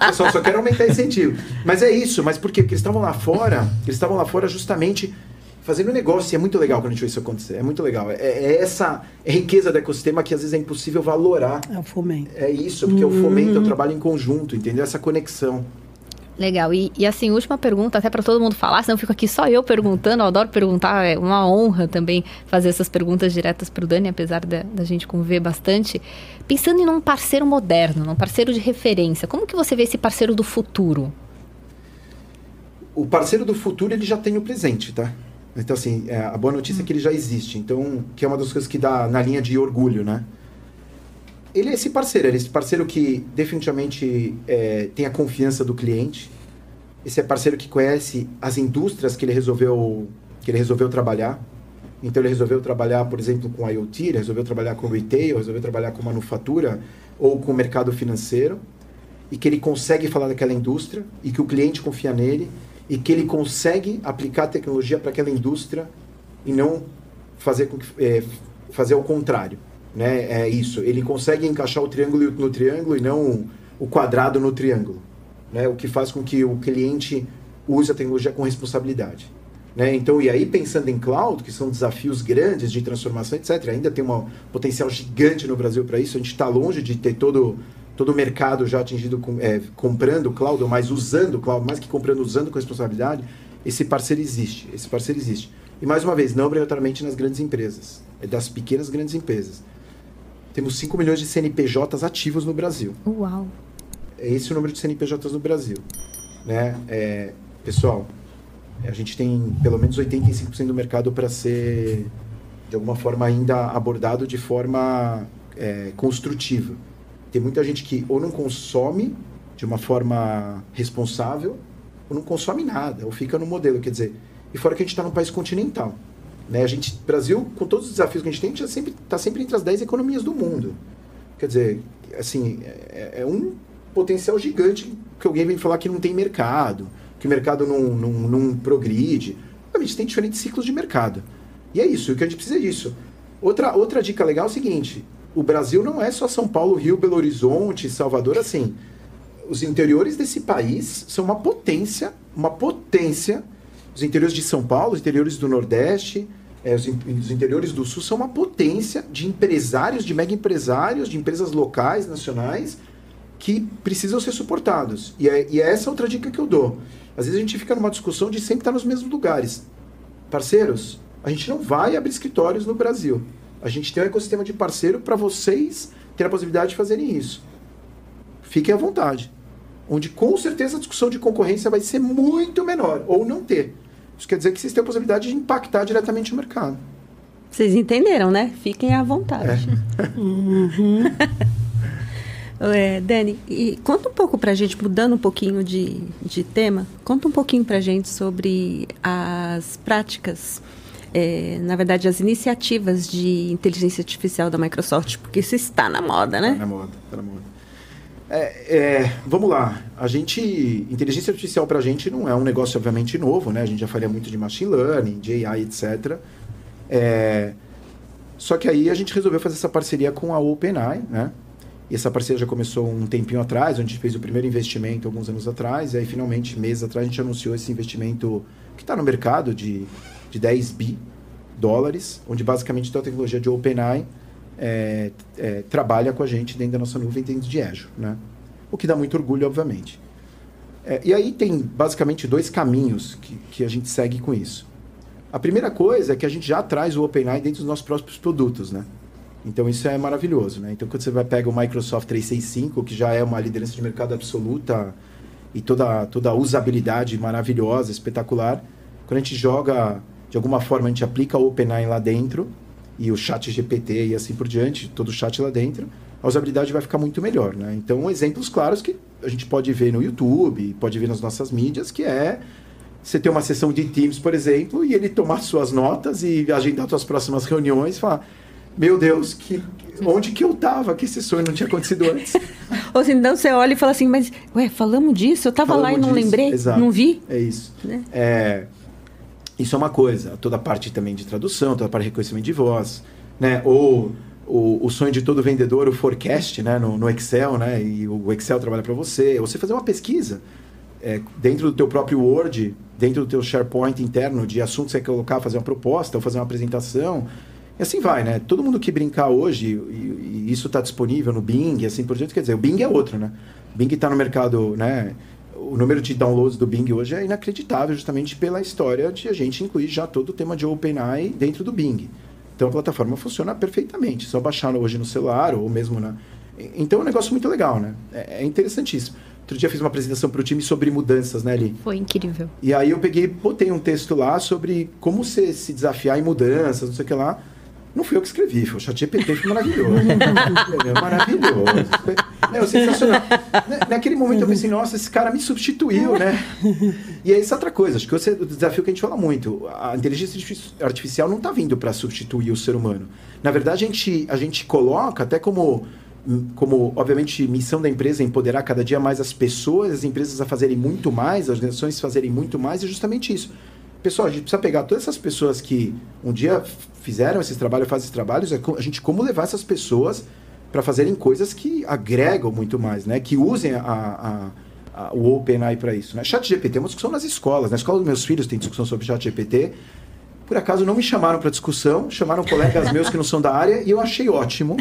Pessoal, só quero aumentar incentivo. Mas é isso. Mas por quê? Porque eles estavam lá fora, eles estavam lá fora justamente fazendo negócio. E é muito legal quando a gente vê isso acontecer. É muito legal. É, é essa riqueza do ecossistema que às vezes é impossível valorar. É o fomento. É isso, porque uhum. o fomento é o trabalho em conjunto, entendeu? Essa conexão. Legal. E, e assim, última pergunta, até para todo mundo falar, senão eu fico aqui só eu perguntando. Eu adoro perguntar, é uma honra também fazer essas perguntas diretas para o Dani, apesar da, da gente conviver bastante. Pensando em um parceiro moderno, num parceiro de referência, como que você vê esse parceiro do futuro? O parceiro do futuro, ele já tem o presente, tá? Então, assim, é, a boa notícia é que ele já existe. Então, que é uma das coisas que dá na linha de orgulho, né? Ele é esse parceiro, ele é esse parceiro que definitivamente é, tem a confiança do cliente. Esse é parceiro que conhece as indústrias que ele resolveu que ele resolveu trabalhar. Então ele resolveu trabalhar, por exemplo, com IoT, ele resolveu trabalhar com retail, resolveu trabalhar com manufatura ou com mercado financeiro e que ele consegue falar daquela indústria e que o cliente confia nele e que ele consegue aplicar a tecnologia para aquela indústria e não fazer, com que, é, fazer o contrário. Né? É isso. Ele consegue encaixar o triângulo no triângulo e não o quadrado no triângulo. Né? O que faz com que o cliente use a tecnologia com responsabilidade. Né? Então, e aí pensando em cloud, que são desafios grandes de transformação, etc., ainda tem um potencial gigante no Brasil para isso, a gente está longe de ter todo, todo o mercado já atingido com, é, comprando cloud, mas usando cloud, mais que comprando, usando com responsabilidade, esse parceiro existe, esse parceiro existe. E mais uma vez, não obrigatoriamente nas grandes empresas, é das pequenas grandes empresas. Temos 5 milhões de CNPJs ativos no Brasil. Uau! É esse o número de CNPJs no Brasil. Né? É, pessoal, a gente tem pelo menos 85% do mercado para ser, de alguma forma, ainda abordado de forma é, construtiva. Tem muita gente que ou não consome de uma forma responsável, ou não consome nada, ou fica no modelo. Quer dizer, e fora que a gente está num país continental. Né? A gente, Brasil, com todos os desafios que a gente tem, está sempre, tá sempre entre as 10 economias do mundo. Quer dizer, assim, é, é, um potencial gigante que alguém vem falar que não tem mercado, que o mercado não, não, não progride. A gente tem diferentes ciclos de mercado. E é isso, o que a gente precisa é disso. Outra, outra dica legal é o seguinte: o Brasil não é só São Paulo, Rio, Belo Horizonte, Salvador, assim. Os interiores desse país são uma potência, uma potência. Os interiores de São Paulo, os interiores do Nordeste, é, os, os, interiores do Sul são uma potência de empresários, de mega empresários, de empresas locais, nacionais, que precisam ser suportados. E é, e é essa outra dica que eu dou. Às vezes a gente fica numa discussão de sempre estar nos mesmos lugares. Parceiros, a gente não vai abrir escritórios no Brasil. A gente tem um ecossistema de parceiro para vocês terem a possibilidade de fazerem isso. Fiquem à vontade. Onde com certeza a discussão de concorrência vai ser muito menor, ou não ter. Isso quer dizer que vocês têm a possibilidade de impactar diretamente o mercado. Vocês entenderam, né? Fiquem à vontade. É. *laughs* uhum. é, Dani, e conta um pouco para a gente, mudando um pouquinho de, de tema, conta um pouquinho para a gente sobre as práticas, é, na verdade, as iniciativas de inteligência artificial da Microsoft, porque isso está na moda, né? Está na moda, está na moda. É, é, vamos lá. A gente, inteligência artificial para a gente não é um negócio obviamente novo, né? A gente já faria muito de machine learning, de AI, etc. É, só que aí a gente resolveu fazer essa parceria com a OpenAI, né? E essa parceria já começou um tempinho atrás, onde a gente fez o primeiro investimento alguns anos atrás, e aí finalmente, meses atrás, a gente anunciou esse investimento que está no mercado de, de 10 bi dólares, onde basicamente toda a tecnologia de OpenAI é, é, trabalha com a gente dentro da nossa nuvem dentro de Azure, né? O que dá muito orgulho, obviamente. É, e aí tem basicamente dois caminhos que, que a gente segue com isso. A primeira coisa é que a gente já traz o OpenAI dentro dos nossos próprios produtos, né? Então isso é maravilhoso, né? Então quando você vai pega o Microsoft 365, que já é uma liderança de mercado absoluta e toda toda a usabilidade maravilhosa, espetacular, quando a gente joga de alguma forma a gente aplica o OpenAI lá dentro, e o chat GPT e assim por diante, todo o chat lá dentro, a usabilidade vai ficar muito melhor, né? Então, exemplos claros que a gente pode ver no YouTube, pode ver nas nossas mídias, que é você ter uma sessão de Teams, por exemplo, e ele tomar suas notas e agendar suas próximas reuniões e falar meu Deus, que, onde que eu tava que esse sonho não tinha acontecido antes? *laughs* Ou assim, então você olha e fala assim, mas, ué, falamos disso? Eu tava falamos lá e não disso, lembrei, exato, não vi? É isso. Né? É... Isso é uma coisa. Toda a parte também de tradução, toda a parte de reconhecimento de voz, né? Ou o, o sonho de todo vendedor, o forecast, né? No, no Excel, né? E o Excel trabalha para você. Ou você fazer uma pesquisa é, dentro do teu próprio Word, dentro do teu SharePoint interno de assuntos que você colocar, fazer uma proposta ou fazer uma apresentação. E assim vai, né? Todo mundo que brincar hoje, e, e isso está disponível no Bing, assim por diante, quer dizer, o Bing é outro, né? Bing está no mercado, né? O número de downloads do Bing hoje é inacreditável, justamente pela história de a gente incluir já todo o tema de OpenAI dentro do Bing. Então a plataforma funciona perfeitamente, só baixar hoje no celular ou mesmo na. Então é um negócio muito legal, né? É, é interessantíssimo. Outro dia fiz uma apresentação para o time sobre mudanças, né, Li? Foi incrível. E aí eu peguei, botei um texto lá sobre como você se desafiar em mudanças, não sei o que lá. Não fui eu que escrevi, foi o ChatGPT, foi *laughs* maravilhoso. maravilhoso. Foi, sensacional. Naquele momento eu pensei, nossa, esse cara me substituiu, né? E é essa outra coisa, acho que esse é o desafio que a gente fala muito. A inteligência artificial não está vindo para substituir o ser humano. Na verdade, a gente, a gente coloca até como como, obviamente, missão da empresa é empoderar cada dia mais as pessoas, as empresas a fazerem muito mais, as organizações fazerem muito mais, é justamente isso. Pessoal, a gente precisa pegar todas essas pessoas que um dia fizeram esses trabalhos, fazem esses trabalhos, é a gente como levar essas pessoas para fazerem coisas que agregam muito mais, né? Que usem a, a, a, o OpenAI para isso. Né? Chat GPT é uma discussão nas escolas. Na escola dos meus filhos tem discussão sobre Chat GPT. Por acaso não me chamaram para discussão, chamaram colegas meus que não são da área e eu achei ótimo,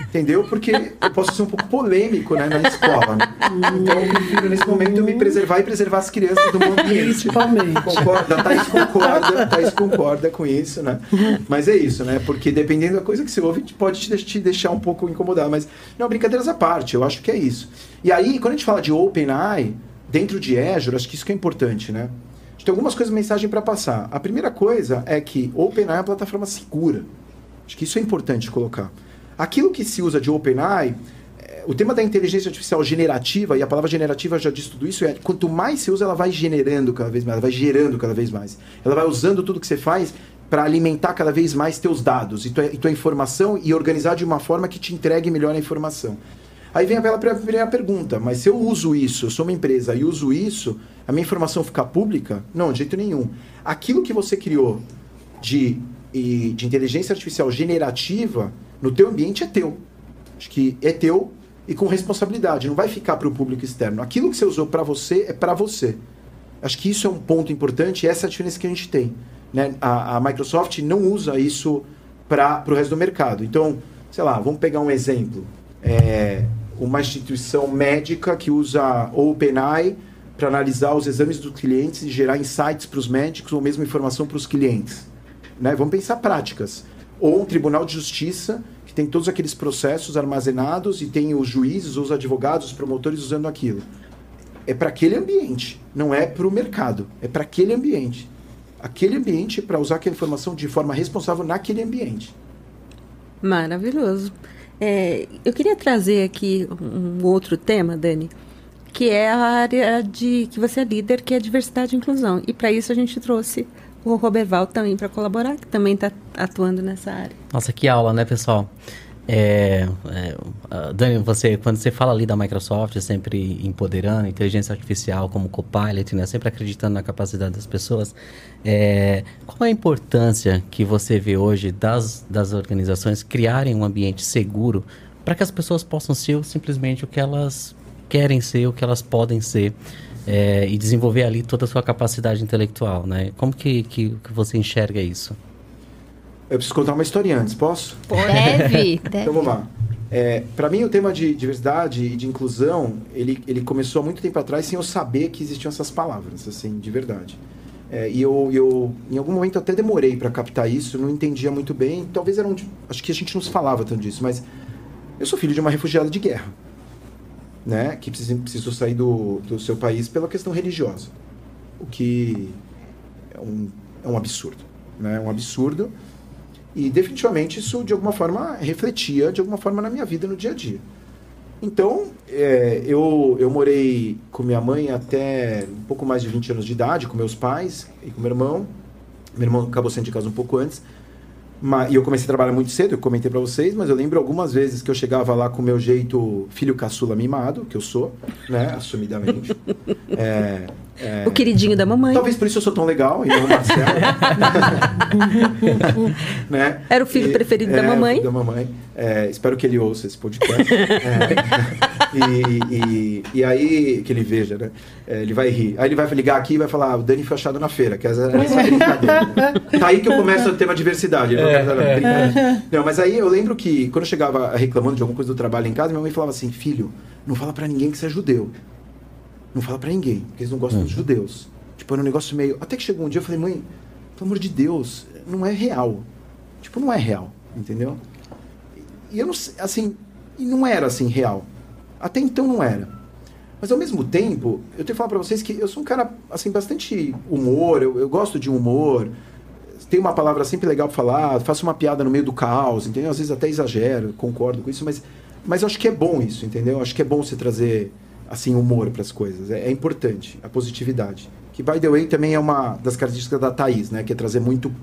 entendeu? Porque eu posso ser um pouco polêmico né, na escola. Né? Então eu prefiro nesse momento me preservar e preservar as crianças do meu ambiente. Principalmente. Concorda? Thaís concorda, Thaís concorda com isso, né? Mas é isso, né? Porque dependendo da coisa que você ouve, pode te deixar um pouco incomodado. Mas, não, brincadeiras à parte, eu acho que é isso. E aí, quando a gente fala de OpenAI, dentro de Azure, acho que isso que é importante, né? Gente tem algumas coisas, mensagem para passar. A primeira coisa é que OpenAI é uma plataforma segura. Acho que isso é importante colocar. Aquilo que se usa de OpenAI, é, o tema da inteligência artificial generativa, e a palavra generativa já diz tudo isso, é quanto mais se usa, ela vai generando cada vez mais, ela vai gerando cada vez mais. Ela vai usando tudo que você faz para alimentar cada vez mais teus dados e tua, e tua informação e organizar de uma forma que te entregue melhor a informação. Aí vem a primeira pergunta, mas se eu uso isso, eu sou uma empresa e uso isso, a minha informação ficar pública? Não, de jeito nenhum. Aquilo que você criou de, de inteligência artificial generativa no teu ambiente é teu. Acho que é teu e com responsabilidade, não vai ficar para o público externo. Aquilo que você usou para você é para você. Acho que isso é um ponto importante e essa é a diferença que a gente tem. Né? A, a Microsoft não usa isso para o resto do mercado. Então, sei lá, vamos pegar um exemplo. É, uma instituição médica que usa OpenAI para analisar os exames dos clientes e gerar insights para os médicos ou mesmo informação para os clientes. Né? Vamos pensar práticas. Ou um tribunal de justiça que tem todos aqueles processos armazenados e tem os juízes, os advogados, os promotores usando aquilo. É para aquele ambiente, não é para o mercado, é para aquele ambiente. Aquele ambiente para usar aquela informação de forma responsável naquele ambiente. Maravilhoso. É, eu queria trazer aqui um outro tema, Dani, que é a área de que você é líder, que é diversidade e inclusão. E para isso a gente trouxe o Roberval também para colaborar, que também está atuando nessa área. Nossa, que aula, né, pessoal? É, é, Dani, você, quando você fala ali da Microsoft, sempre empoderando inteligência artificial como copilot, né, sempre acreditando na capacidade das pessoas, é, qual é a importância que você vê hoje das, das organizações criarem um ambiente seguro para que as pessoas possam ser simplesmente o que elas querem ser, o que elas podem ser? É, e desenvolver ali toda a sua capacidade intelectual, né? Como que, que, que você enxerga isso? Eu preciso contar uma história antes, posso? Deve, *laughs* deve. Então vamos lá. É, para mim, o tema de diversidade e de inclusão, ele, ele começou há muito tempo atrás sem eu saber que existiam essas palavras, assim, de verdade. É, e eu, eu, em algum momento, até demorei para captar isso, não entendia muito bem. Talvez era um. Acho que a gente não se falava tanto disso, mas eu sou filho de uma refugiada de guerra, né? Que precisou sair do, do seu país pela questão religiosa. O que é um, é um absurdo, né? É um absurdo. E definitivamente isso, de alguma forma, refletia de alguma forma na minha vida no dia a dia. Então, é, eu, eu morei com minha mãe até um pouco mais de 20 anos de idade, com meus pais e com meu irmão. Meu irmão acabou saindo de casa um pouco antes. Mas, e eu comecei a trabalhar muito cedo, eu comentei para vocês, mas eu lembro algumas vezes que eu chegava lá com o meu jeito filho caçula mimado, que eu sou, né, assumidamente. *laughs* É, é, o queridinho da mamãe. Talvez por isso eu sou tão legal, e não o Marcelo. né? Era o filho e, preferido é, da mamãe. da mamãe. É, espero que ele ouça esse podcast. É. *laughs* e, e, e, aí, que ele veja, né? É, ele vai rir. Aí ele vai ligar aqui e vai falar: ah, o Dani foi achado na feira, que essa, essa é brincadeira. tá aí que eu começo a ter uma diversidade. Né? Não, não, mas aí eu lembro que quando eu chegava reclamando de alguma coisa do trabalho em casa, minha mãe falava assim: filho, não fala para ninguém que você é judeu. Não fala para ninguém, porque eles não gostam uhum. dos judeus. Tipo, era um negócio meio. Até que chegou um dia eu falei, mãe, pelo amor de Deus, não é real. Tipo, não é real, entendeu? E eu não sei, assim, e não era assim real. Até então não era. Mas ao mesmo tempo, eu tenho que falar pra vocês que eu sou um cara, assim, bastante humor, eu, eu gosto de humor. Tem uma palavra sempre legal pra falar, faço uma piada no meio do caos, entendeu? Às vezes até exagero, concordo com isso, mas, mas eu acho que é bom isso, entendeu? Eu acho que é bom você trazer assim humor para as coisas. É, é, importante a positividade. Que by the way também é uma das características da Thaís, né? Que é trazer muito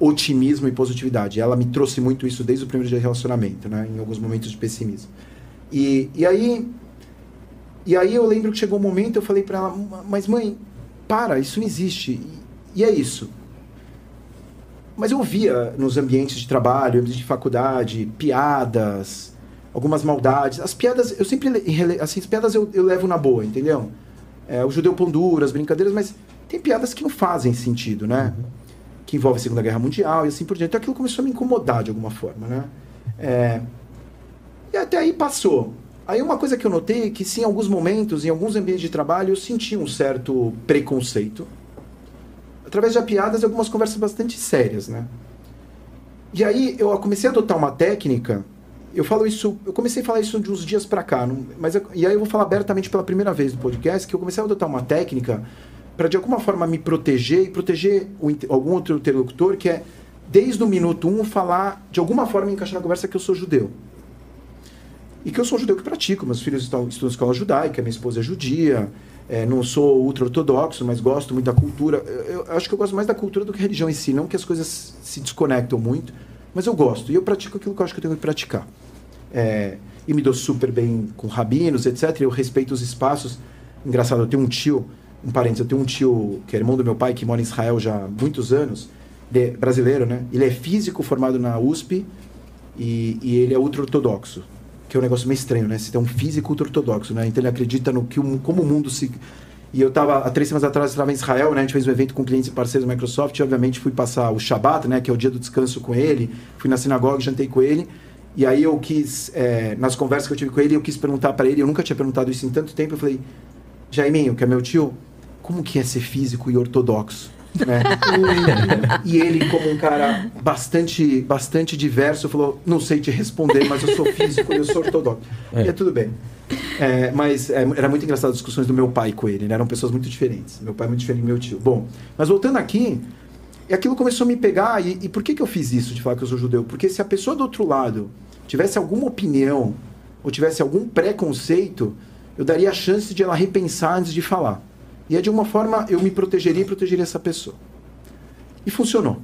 otimismo e positividade. Ela me trouxe muito isso desde o primeiro dia de relacionamento, né? Em alguns momentos de pessimismo. E, e aí e aí eu lembro que chegou um momento eu falei para ela, mas mãe, para, isso não existe. E, e é isso. Mas eu via nos ambientes de trabalho, ambientes de faculdade, piadas, algumas maldades. As piadas, eu sempre. Assim, as piadas eu, eu levo na boa, entendeu? é, o judeu pão as brincadeiras, mas tem piadas que não fazem sentido, né? Uhum. Que envolve a Segunda Guerra Mundial e assim por diante. Então aquilo começou a me incomodar de alguma forma, né? É, e até aí passou. Aí uma coisa que eu notei é que sim, em alguns momentos, em alguns ambientes de trabalho, eu senti um certo preconceito. Através de piadas e algumas conversas bastante sérias, né? E aí eu comecei a adotar uma técnica eu falo isso, eu comecei a falar isso de uns dias para cá, não, mas eu, e aí eu vou falar abertamente pela primeira vez no podcast que eu comecei a adotar uma técnica para de alguma forma me proteger e proteger o, algum outro interlocutor que é desde o minuto um falar de alguma forma encaixar na conversa que eu sou judeu e que eu sou judeu que pratico, meus filhos estão estudam escola judaica, minha esposa é judia, é, não sou ultra ortodoxo, mas gosto muito da cultura. Eu, eu, acho que eu gosto mais da cultura do que religião em si, não que as coisas se desconectam muito mas eu gosto. E eu pratico aquilo que eu acho que eu tenho que praticar. É, e me dou super bem com rabinos, etc. Eu respeito os espaços. Engraçado, eu tenho um tio, um parente, eu tenho um tio que é irmão do meu pai, que mora em Israel já há muitos anos. É brasileiro, né? Ele é físico formado na USP e, e ele é ultra-ortodoxo. Que é um negócio meio estranho, né? Você tem um físico ultra-ortodoxo, né? Então ele acredita no que como o mundo se e eu estava, há três semanas atrás, estava em Israel, né? A gente fez um evento com clientes e parceiros da Microsoft. E, obviamente, fui passar o Shabbat, né? Que é o dia do descanso com ele. Fui na sinagoga, jantei com ele. E aí eu quis, é, nas conversas que eu tive com ele, eu quis perguntar para ele. Eu nunca tinha perguntado isso em tanto tempo. Eu falei, Jaiminho, que é meu tio, como que é ser físico e ortodoxo? Né? e ele, como um cara bastante, bastante diverso, falou: Não sei te responder, mas eu sou físico e eu sou ortodoxo. É. E é tudo bem. É, mas é, era muito engraçado as discussões do meu pai com ele, né? eram pessoas muito diferentes. Meu pai é muito diferente do meu tio. Bom, mas voltando aqui, aquilo começou a me pegar. E, e por que, que eu fiz isso de falar que eu sou judeu? Porque se a pessoa do outro lado tivesse alguma opinião ou tivesse algum preconceito, eu daria a chance de ela repensar antes de falar. E é de uma forma eu me protegeria e protegeria essa pessoa. E funcionou.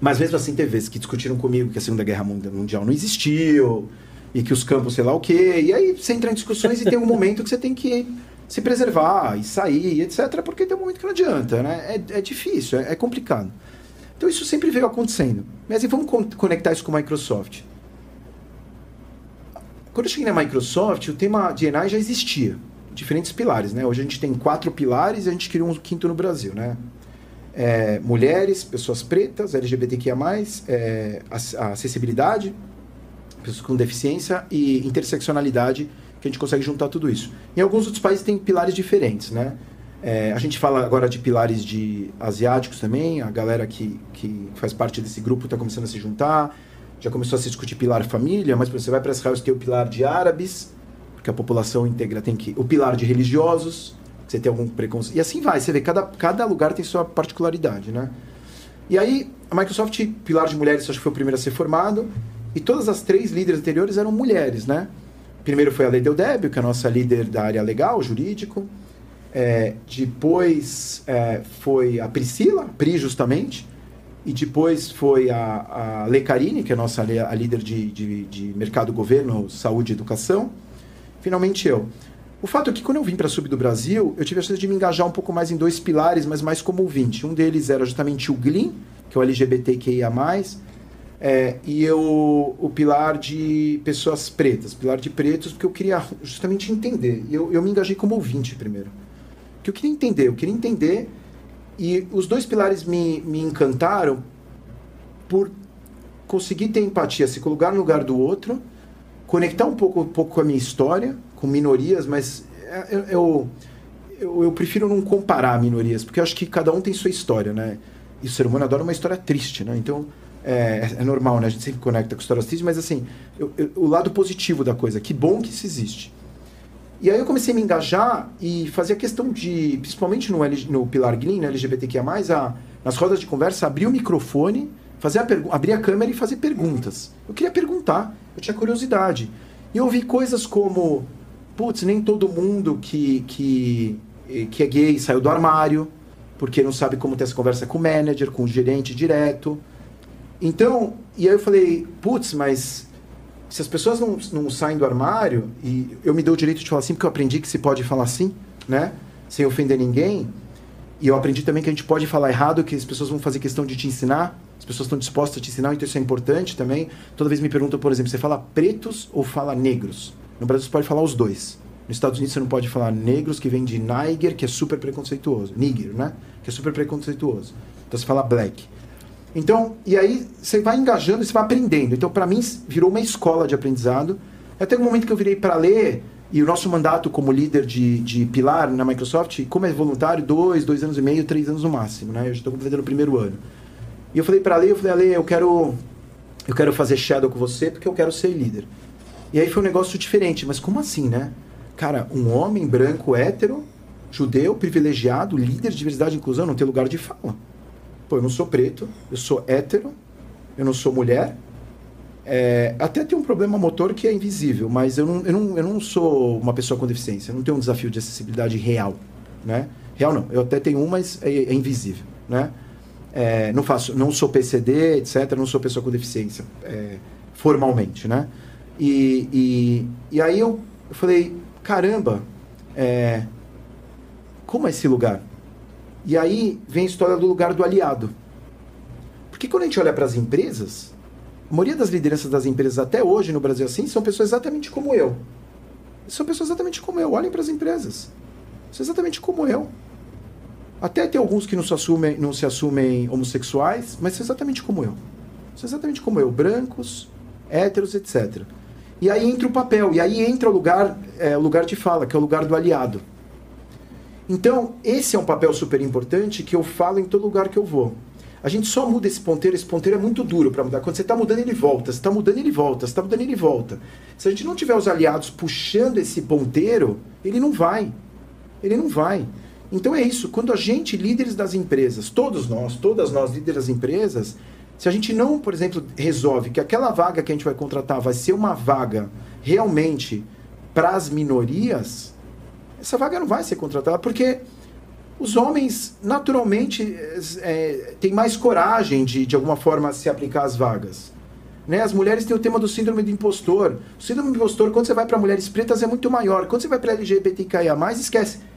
Mas mesmo assim, teve vezes que discutiram comigo que a Segunda Guerra Mundial não existiu, e que os campos, sei lá o quê. E aí você entra em discussões e tem um momento que você tem que se preservar e sair, etc. Porque tem um momento que não adianta, né? É, é difícil, é, é, complicado. Então isso sempre veio acontecendo. Mas assim, vamos conectar isso com a Microsoft. Quando eu cheguei na Microsoft, o tema de ENAI já existia. Diferentes pilares, né? Hoje a gente tem quatro pilares e a gente queria um quinto no Brasil, né? É, mulheres, pessoas pretas, LGBTQIA+, é, acessibilidade, pessoas com deficiência e interseccionalidade, que a gente consegue juntar tudo isso. Em alguns outros países tem pilares diferentes, né? É, a gente fala agora de pilares de asiáticos também, a galera que, que faz parte desse grupo está começando a se juntar, já começou a se discutir pilar família, mas você vai para Israel, você tem o pilar de árabes, porque a população integra tem que... O pilar de religiosos, você tem algum preconceito... E assim vai, você vê, cada, cada lugar tem sua particularidade, né? E aí, a Microsoft, pilar de mulheres, acho que foi o primeiro a ser formado, e todas as três líderes anteriores eram mulheres, né? Primeiro foi a Lei Débio, que é a nossa líder da área legal, jurídico. É, depois é, foi a Priscila, Pri justamente. E depois foi a, a Lecarine, que é a nossa a líder de, de, de mercado, governo, saúde e educação. Finalmente eu. O fato é que quando eu vim para Sub do Brasil, eu tive a chance de me engajar um pouco mais em dois pilares, mas mais como ouvinte. Um deles era justamente o GLIM, que é o LGBTQIA+, é, e eu, o pilar de pessoas pretas, pilar de pretos, porque eu queria justamente entender. Eu, eu me engajei como ouvinte primeiro. Que eu queria entender, eu queria entender. E os dois pilares me, me encantaram por conseguir ter empatia, se colocar no lugar do outro, conectar um pouco, um pouco com a minha história, com minorias, mas é, eu, eu, eu, eu prefiro não comparar minorias, porque eu acho que cada um tem sua história, né? E o ser humano adora uma história triste, né? Então é, é, normal, né? A gente sempre conecta com histórias tristes, mas assim, eu, eu, o lado positivo da coisa, que bom que isso existe. E aí eu comecei a me engajar e fazer a questão de, principalmente no, no Pilar Glyn, no LGBTQIA+, a, nas rodas de conversa, abrir o microfone, fazer a abrir a câmera e fazer perguntas. Eu queria perguntar, eu tinha curiosidade. E eu ouvi coisas como, putz, nem todo mundo que, que, que é gay saiu do armário, porque não sabe como ter essa conversa com o manager, com o gerente direto. Então, e aí eu falei, putz, mas se as pessoas não, não saem do armário, e eu me dou o direito de falar assim, porque eu aprendi que se pode falar assim, né? Sem ofender ninguém. E eu aprendi também que a gente pode falar errado, que as pessoas vão fazer questão de te ensinar. As pessoas estão dispostas a te ensinar, então isso é importante também. Toda vez me perguntam, por exemplo, você fala pretos ou fala negros? No Brasil você pode falar os dois. Nos Estados Unidos você não pode falar negros que vem de Niger, que é super preconceituoso. Niger, né? Que é super preconceituoso. Então você fala black. Então, e aí você vai engajando você vai aprendendo. Então, para mim, virou uma escola de aprendizado. Até o momento que eu virei para ler, e o nosso mandato como líder de, de pilar na Microsoft, como é voluntário, dois, dois anos e meio, três anos no máximo, né? Eu já estou completando o primeiro ano. E eu falei para a eu falei, Ale, eu quero, eu quero fazer shadow com você porque eu quero ser líder. E aí foi um negócio diferente, mas como assim, né? Cara, um homem branco, hétero, judeu, privilegiado, líder de diversidade e inclusão, não tem lugar de fala. Pô, eu não sou preto, eu sou hétero, eu não sou mulher. É, até tem um problema motor que é invisível, mas eu não, eu, não, eu não sou uma pessoa com deficiência, eu não tenho um desafio de acessibilidade real, né? Real não, eu até tenho um, mas é, é invisível, né? É, não faço, não sou PCD, etc, não sou pessoa com deficiência, é, formalmente, né? E, e, e aí eu, falei, caramba, é, como é esse lugar? E aí vem a história do lugar do aliado. Porque quando a gente olha para as empresas, a maioria das lideranças das empresas até hoje no Brasil assim são pessoas exatamente como eu. São pessoas exatamente como eu. Olhem para as empresas. São exatamente como eu. Até tem alguns que não se assumem, não se assumem homossexuais, mas são exatamente como eu. São exatamente como eu, brancos, héteros, etc. E aí entra o papel, e aí entra o lugar, é, o lugar de fala, que é o lugar do aliado. Então, esse é um papel super importante que eu falo em todo lugar que eu vou. A gente só muda esse ponteiro, esse ponteiro é muito duro para mudar. Quando você está mudando, ele volta, você está mudando, ele volta, você está mudando, ele volta. Se a gente não tiver os aliados puxando esse ponteiro, ele não vai. Ele não vai. Então é isso. Quando a gente, líderes das empresas, todos nós, todas nós, líderes das empresas, se a gente não, por exemplo, resolve que aquela vaga que a gente vai contratar vai ser uma vaga realmente para as minorias, essa vaga não vai ser contratada, porque os homens naturalmente é, têm mais coragem de, de alguma forma, se aplicar às vagas. Né? As mulheres têm o tema do síndrome do impostor. O síndrome do impostor, quando você vai para mulheres pretas, é muito maior. Quando você vai para LGBTQIA, esquece.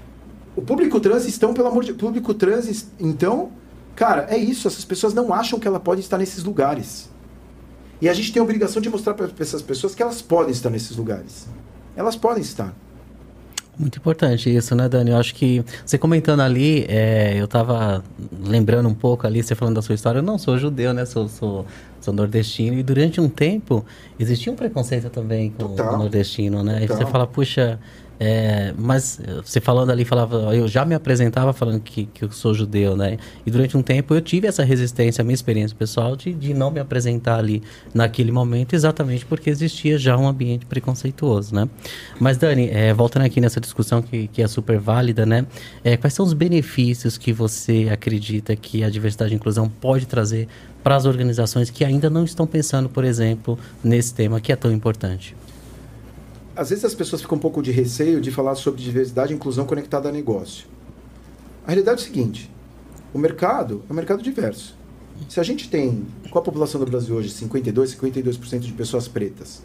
O público trans estão, pelo amor de público trans, então, cara, é isso. Essas pessoas não acham que ela pode estar nesses lugares. E a gente tem a obrigação de mostrar para essas pessoas que elas podem estar nesses lugares. Elas podem estar. Muito importante isso, né, Dani? Eu acho que você comentando ali, é, eu estava lembrando um pouco ali, você falando da sua história. Eu não sou judeu, né? Sou, sou, sou nordestino. E durante um tempo existia um preconceito também com Total. o nordestino, né? Total. E você fala, puxa, é, mas você falando ali, falava, eu já me apresentava falando que, que eu sou judeu, né? E durante um tempo eu tive essa resistência, a minha experiência pessoal, de, de não me apresentar ali naquele momento, exatamente porque existia já um ambiente preconceituoso, né? Mas, Dani, é, voltando aqui nessa discussão que, que é super válida, né? É, quais são os benefícios que você acredita que a diversidade e inclusão pode trazer para as organizações que ainda não estão pensando, por exemplo, nesse tema que é tão importante? Às vezes as pessoas ficam um pouco de receio de falar sobre diversidade e inclusão conectada a negócio. A realidade é o seguinte: o mercado é um mercado diverso. Se a gente tem, qual a população do Brasil hoje? 52, 52% de pessoas pretas.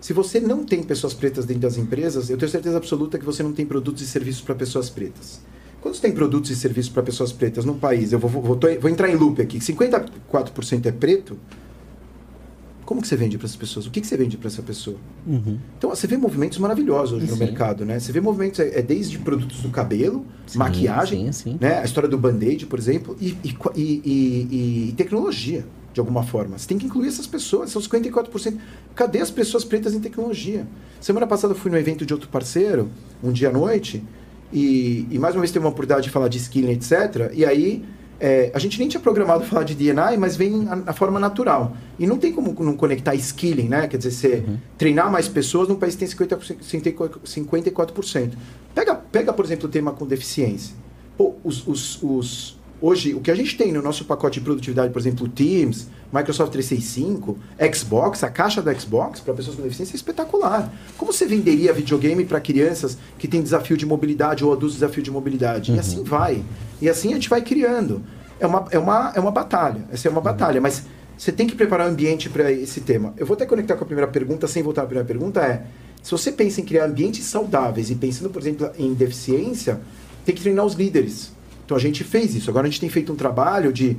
Se você não tem pessoas pretas dentro das empresas, eu tenho certeza absoluta que você não tem produtos e serviços para pessoas pretas. Quando você tem produtos e serviços para pessoas pretas no país, eu vou, vou, vou, vou entrar em loop aqui, 54% é preto, como que você vende para essas pessoas? O que, que você vende para essa pessoa? Uhum. Então, você vê movimentos maravilhosos hoje sim. no mercado, né? Você vê movimentos, é, é desde produtos do cabelo, sim, maquiagem, sim, né? A história do band-aid, por exemplo, e, e, e, e, tecnologia, de alguma forma. Você tem que incluir essas pessoas, são 54%. Cadê as pessoas pretas em tecnologia? Semana passada eu fui no evento de outro parceiro, um dia à noite, e, e mais uma vez teve uma oportunidade de falar de skilling, etc. E aí é, a gente nem tinha programado falar de DNA, mas vem a, forma natural. E não tem como não conectar skilling, né? Quer dizer, você uhum. treinar mais pessoas num país que tem 50%, 54%. Pega, pega, por exemplo, o tema com deficiência. Pô, os, os, os, hoje, o que a gente tem no nosso pacote de produtividade, por exemplo, Teams, Microsoft 365, Xbox, a caixa da Xbox para pessoas com deficiência é espetacular. Como você venderia videogame para crianças que têm desafio de mobilidade ou adultos desafio de mobilidade? Uhum. E assim vai. E assim a gente vai criando. É uma, é uma, é uma batalha. Essa é uma batalha, mas você tem que preparar o ambiente para esse tema. Eu vou até conectar com a primeira pergunta, sem voltar à primeira pergunta, é... Se você pensa em criar ambientes saudáveis e pensando, por exemplo, em deficiência, tem que treinar os líderes. Então a gente fez isso. Agora a gente tem feito um trabalho de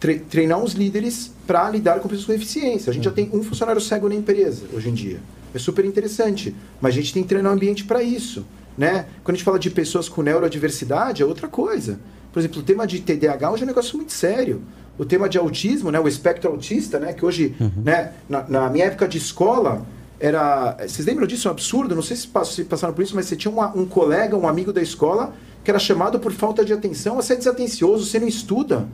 treinar os líderes para lidar com pessoas com deficiência. A gente já tem um funcionário cego na empresa hoje em dia. É super interessante. Mas a gente tem que treinar o ambiente para isso. Né? Quando a gente fala de pessoas com neurodiversidade, é outra coisa. Por exemplo, o tema de TDAH hoje é um negócio muito sério. O tema de autismo, né, o espectro autista, né, que hoje, uhum. né, na, na, minha época de escola, era. Vocês lembram disso? É um absurdo. Não sei se, se passaram por isso, mas você tinha uma, um colega, um amigo da escola, que era chamado por falta de atenção. Você é desatencioso, você não estuda.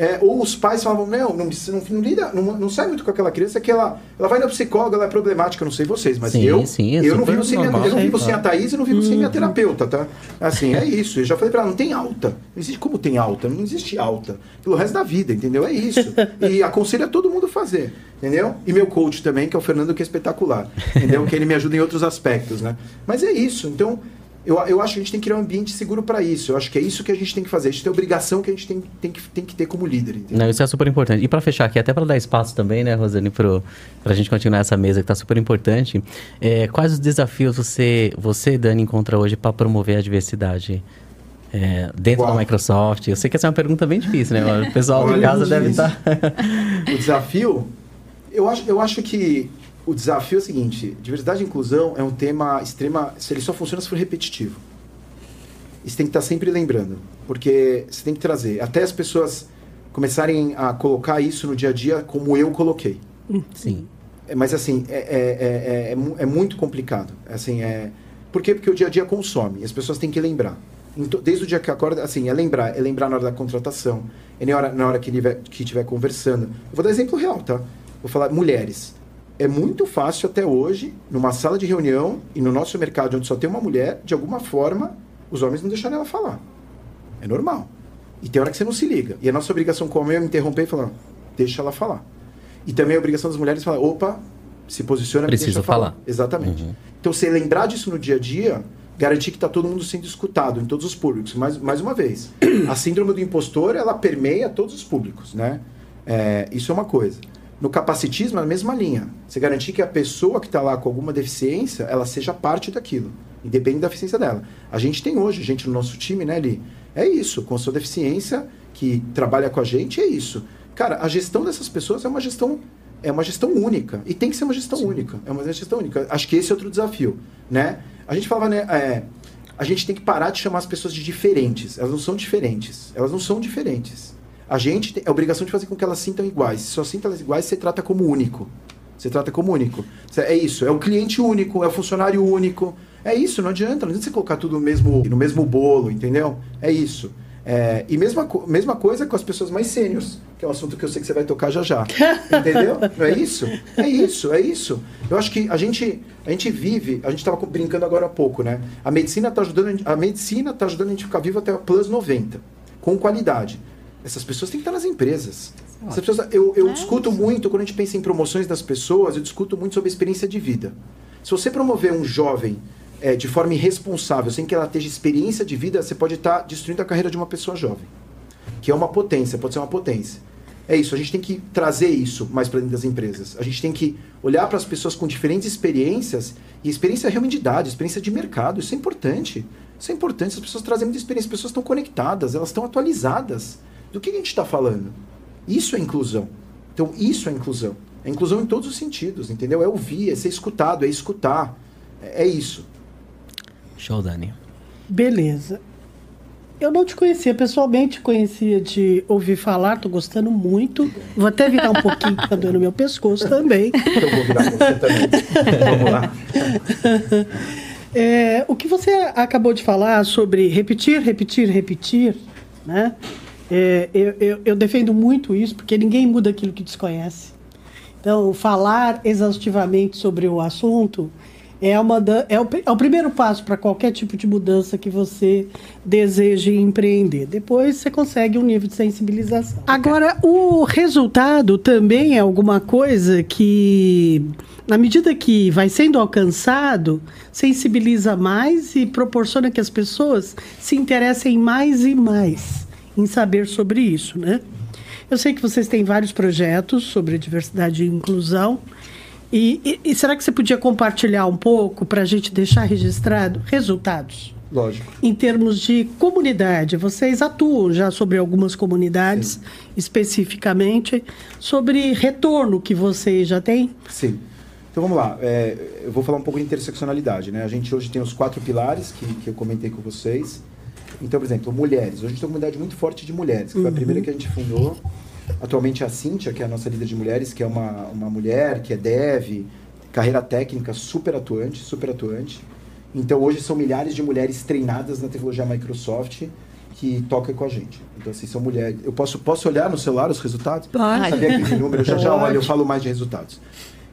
É, ou os pais falavam, não, não, não, não lida, não, não, sai muito com aquela criança, que ela, ela vai no psicólogo, ela é problemática, não sei vocês, mas sim, eu, sim, é eu, não vivo sem minha, eu não vivo sem a Thaís e não vivo sem minha terapeuta, tá? Assim, é isso. Eu já falei pra ela, não tem alta. Não existe como tem alta, não existe alta. Pelo resto da vida, entendeu? É isso. *laughs* E aconselho a todo mundo fazer, entendeu? E meu coach também, que é o Fernando, que é espetacular, entendeu? Que ele me ajuda em outros aspectos, né? Mas é isso. Então, eu, eu acho que a gente tem que criar um ambiente seguro para isso. Eu acho que é isso que a gente tem que fazer. A gente tem a obrigação que a gente tem, tem, que, tem que ter como líder. Entendeu? Não, isso é super importante. E para fechar aqui, até para dar espaço também, né, Rosane, para a gente continuar essa mesa que está super importante. É, quais os desafios você, você Dani, encontra hoje para promover a diversidade? É, dentro Uau. da Microsoft? Eu sei que essa é uma pergunta bem difícil, né? O pessoal de casa deve estar. Tá *laughs* o desafio, eu acho, eu acho que o desafio é o seguinte: diversidade e inclusão é um tema extrema. Se ele só funciona se for repetitivo. Isso tem que estar sempre lembrando. Porque você tem que trazer. Até as pessoas começarem a colocar isso no dia a dia como eu coloquei. Sim. É, mas assim, é, é, é, é, muito complicado. Assim, é... Por quê? Porque o dia a dia consome. As pessoas têm que lembrar. Desde o dia que acorda, assim, é lembrar. É lembrar na hora da contratação. É na hora, na hora que estiver conversando. Eu vou dar exemplo real, tá? Vou falar mulheres é muito fácil até hoje, numa sala de reunião e no nosso mercado onde só tem uma mulher, de alguma forma, os homens não deixarem ela falar. É normal. E tem hora que você não se liga. E a nossa obrigação como homem é interromper e falar, deixa ela falar. E também a obrigação das mulheres é falar, opa, se posiciona, Preciso deixa falar. falar. Exatamente. Uhum. Então, você lembrar disso no dia a dia, garantir que está todo mundo sendo escutado em todos os públicos. Mais, mais uma vez, a síndrome do impostor, ela permeia todos os públicos, né? É, isso é uma coisa. No capacitismo, é a mesma linha. Você garantir que a pessoa que está lá com alguma deficiência, ela seja parte daquilo, independente da deficiência dela. A gente tem hoje, gente no nosso time, né, Li? É isso, com sua deficiência, que trabalha com a gente, é isso. Cara, a gestão dessas pessoas é uma gestão é uma gestão única e tem que ser uma gestão Sim. única. É uma gestão única. Acho que esse é outro desafio, né? A gente falava, né? É, a gente tem que parar de chamar as pessoas de diferentes. Elas não são diferentes. Elas não são diferentes. A gente tem a obrigação de fazer com que elas sintam iguais. Se só sintam elas iguais, você trata como único. Você trata como único. É isso, é o cliente único, é o funcionário único. É isso, não adianta. Não adianta você colocar tudo no mesmo, no mesmo bolo, entendeu? É isso. É, e mesma, mesma coisa com as pessoas mais sêniores, que é um assunto que eu sei que você vai tocar já já. *laughs* Entendeu? É isso? É isso, é isso. Eu acho que a gente, a gente vive, a gente estava brincando agora há pouco, né? A medicina está ajudando, a medicina tá ajudando a gente ficar vivo até plus 90, com qualidade. Essas pessoas têm que estar nas empresas. Essas pessoas, eu eu é discuto muito, quando a gente pensa em promoções das pessoas, eu discuto muito sobre a experiência de vida. Se você promover um jovem é, de forma irresponsável, sem que ela tenha experiência de vida, você pode estar destruindo a carreira de uma pessoa jovem. Que é uma potência, pode ser uma potência. É isso, a gente tem que trazer isso mais para dentro das empresas. A gente tem que olhar para as pessoas com diferentes experiências, e experiência é realmente de idade, experiência de mercado, isso é importante. Isso é importante, as pessoas trazem muita experiência, as pessoas estão conectadas, elas estão atualizadas. Do que a gente está falando? Isso é inclusão. Então, isso é inclusão. É inclusão em todos os sentidos, entendeu? É ouvir, é ser escutado, é escutar. É, é isso. Show, Dani. Beleza. Eu não te conhecia pessoalmente, conhecia de ouvir falar, tô gostando muito. Vou até virar um pouquinho, que tá doendo meu pescoço também. Eu vou virar você também. Vamos lá. *laughs* É, o que você acabou de falar sobre repetir, repetir, repetir, né? É, eu, eu, eu, defendo muito isso, porque ninguém muda aquilo que desconhece. Então, falar exaustivamente sobre o assunto é, uma, é, o, é o primeiro passo para qualquer tipo de mudança que você deseje empreender. Depois você consegue um nível de sensibilização. Agora, o resultado também é alguma coisa que, na medida que vai sendo alcançado, sensibiliza mais e proporciona que as pessoas se interessem mais e mais em saber sobre isso, né? Eu sei que vocês têm vários projetos sobre diversidade e inclusão. E, e, e será que você podia compartilhar um pouco para a gente deixar registrado resultados? Lógico. Em termos de comunidade, vocês atuam já sobre algumas comunidades Sim. especificamente, sobre retorno que vocês já têm? Sim. Então vamos lá, é, eu vou falar um pouco de interseccionalidade. Né? A gente hoje tem os quatro pilares que, que eu comentei com vocês. Então, por exemplo, mulheres. Hoje a gente tem uma comunidade muito forte de mulheres, que foi a Uhum. primeira que a gente fundou. Atualmente a Cíntia, que é a nossa líder de mulheres, que é uma, uma mulher, que é dev, carreira técnica super atuante, super atuante. Então hoje são milhares de mulheres treinadas na tecnologia Microsoft que tocam com a gente. Então assim, são mulheres. Eu posso, posso olhar no celular os resultados? Pode. Sabia que tem número? Eu já já olho, eu falo mais de resultados.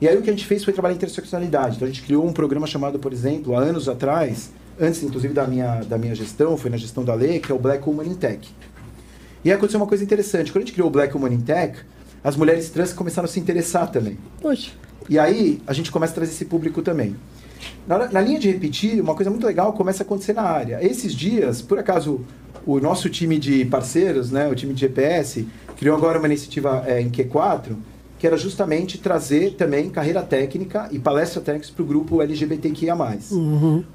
E aí o que a gente fez foi trabalhar em interseccionalidade. Então a gente criou um programa chamado, por exemplo, há anos atrás, antes inclusive da minha, da minha gestão, foi na gestão da lei, que é o Black Woman in Tech. E aconteceu uma coisa interessante. Quando a gente criou o Black Woman in Tech, as mulheres trans começaram a se interessar também. Poxa, E aí a gente começa a trazer esse público também. Na, na linha de repetir, uma coisa muito legal começa a acontecer na área. Esses dias, por acaso, o nosso time de parceiros, né, o time de GPS, criou agora uma iniciativa é, em Q4, que era justamente trazer também carreira técnica e palestra técnica para o grupo LGBTQIA+.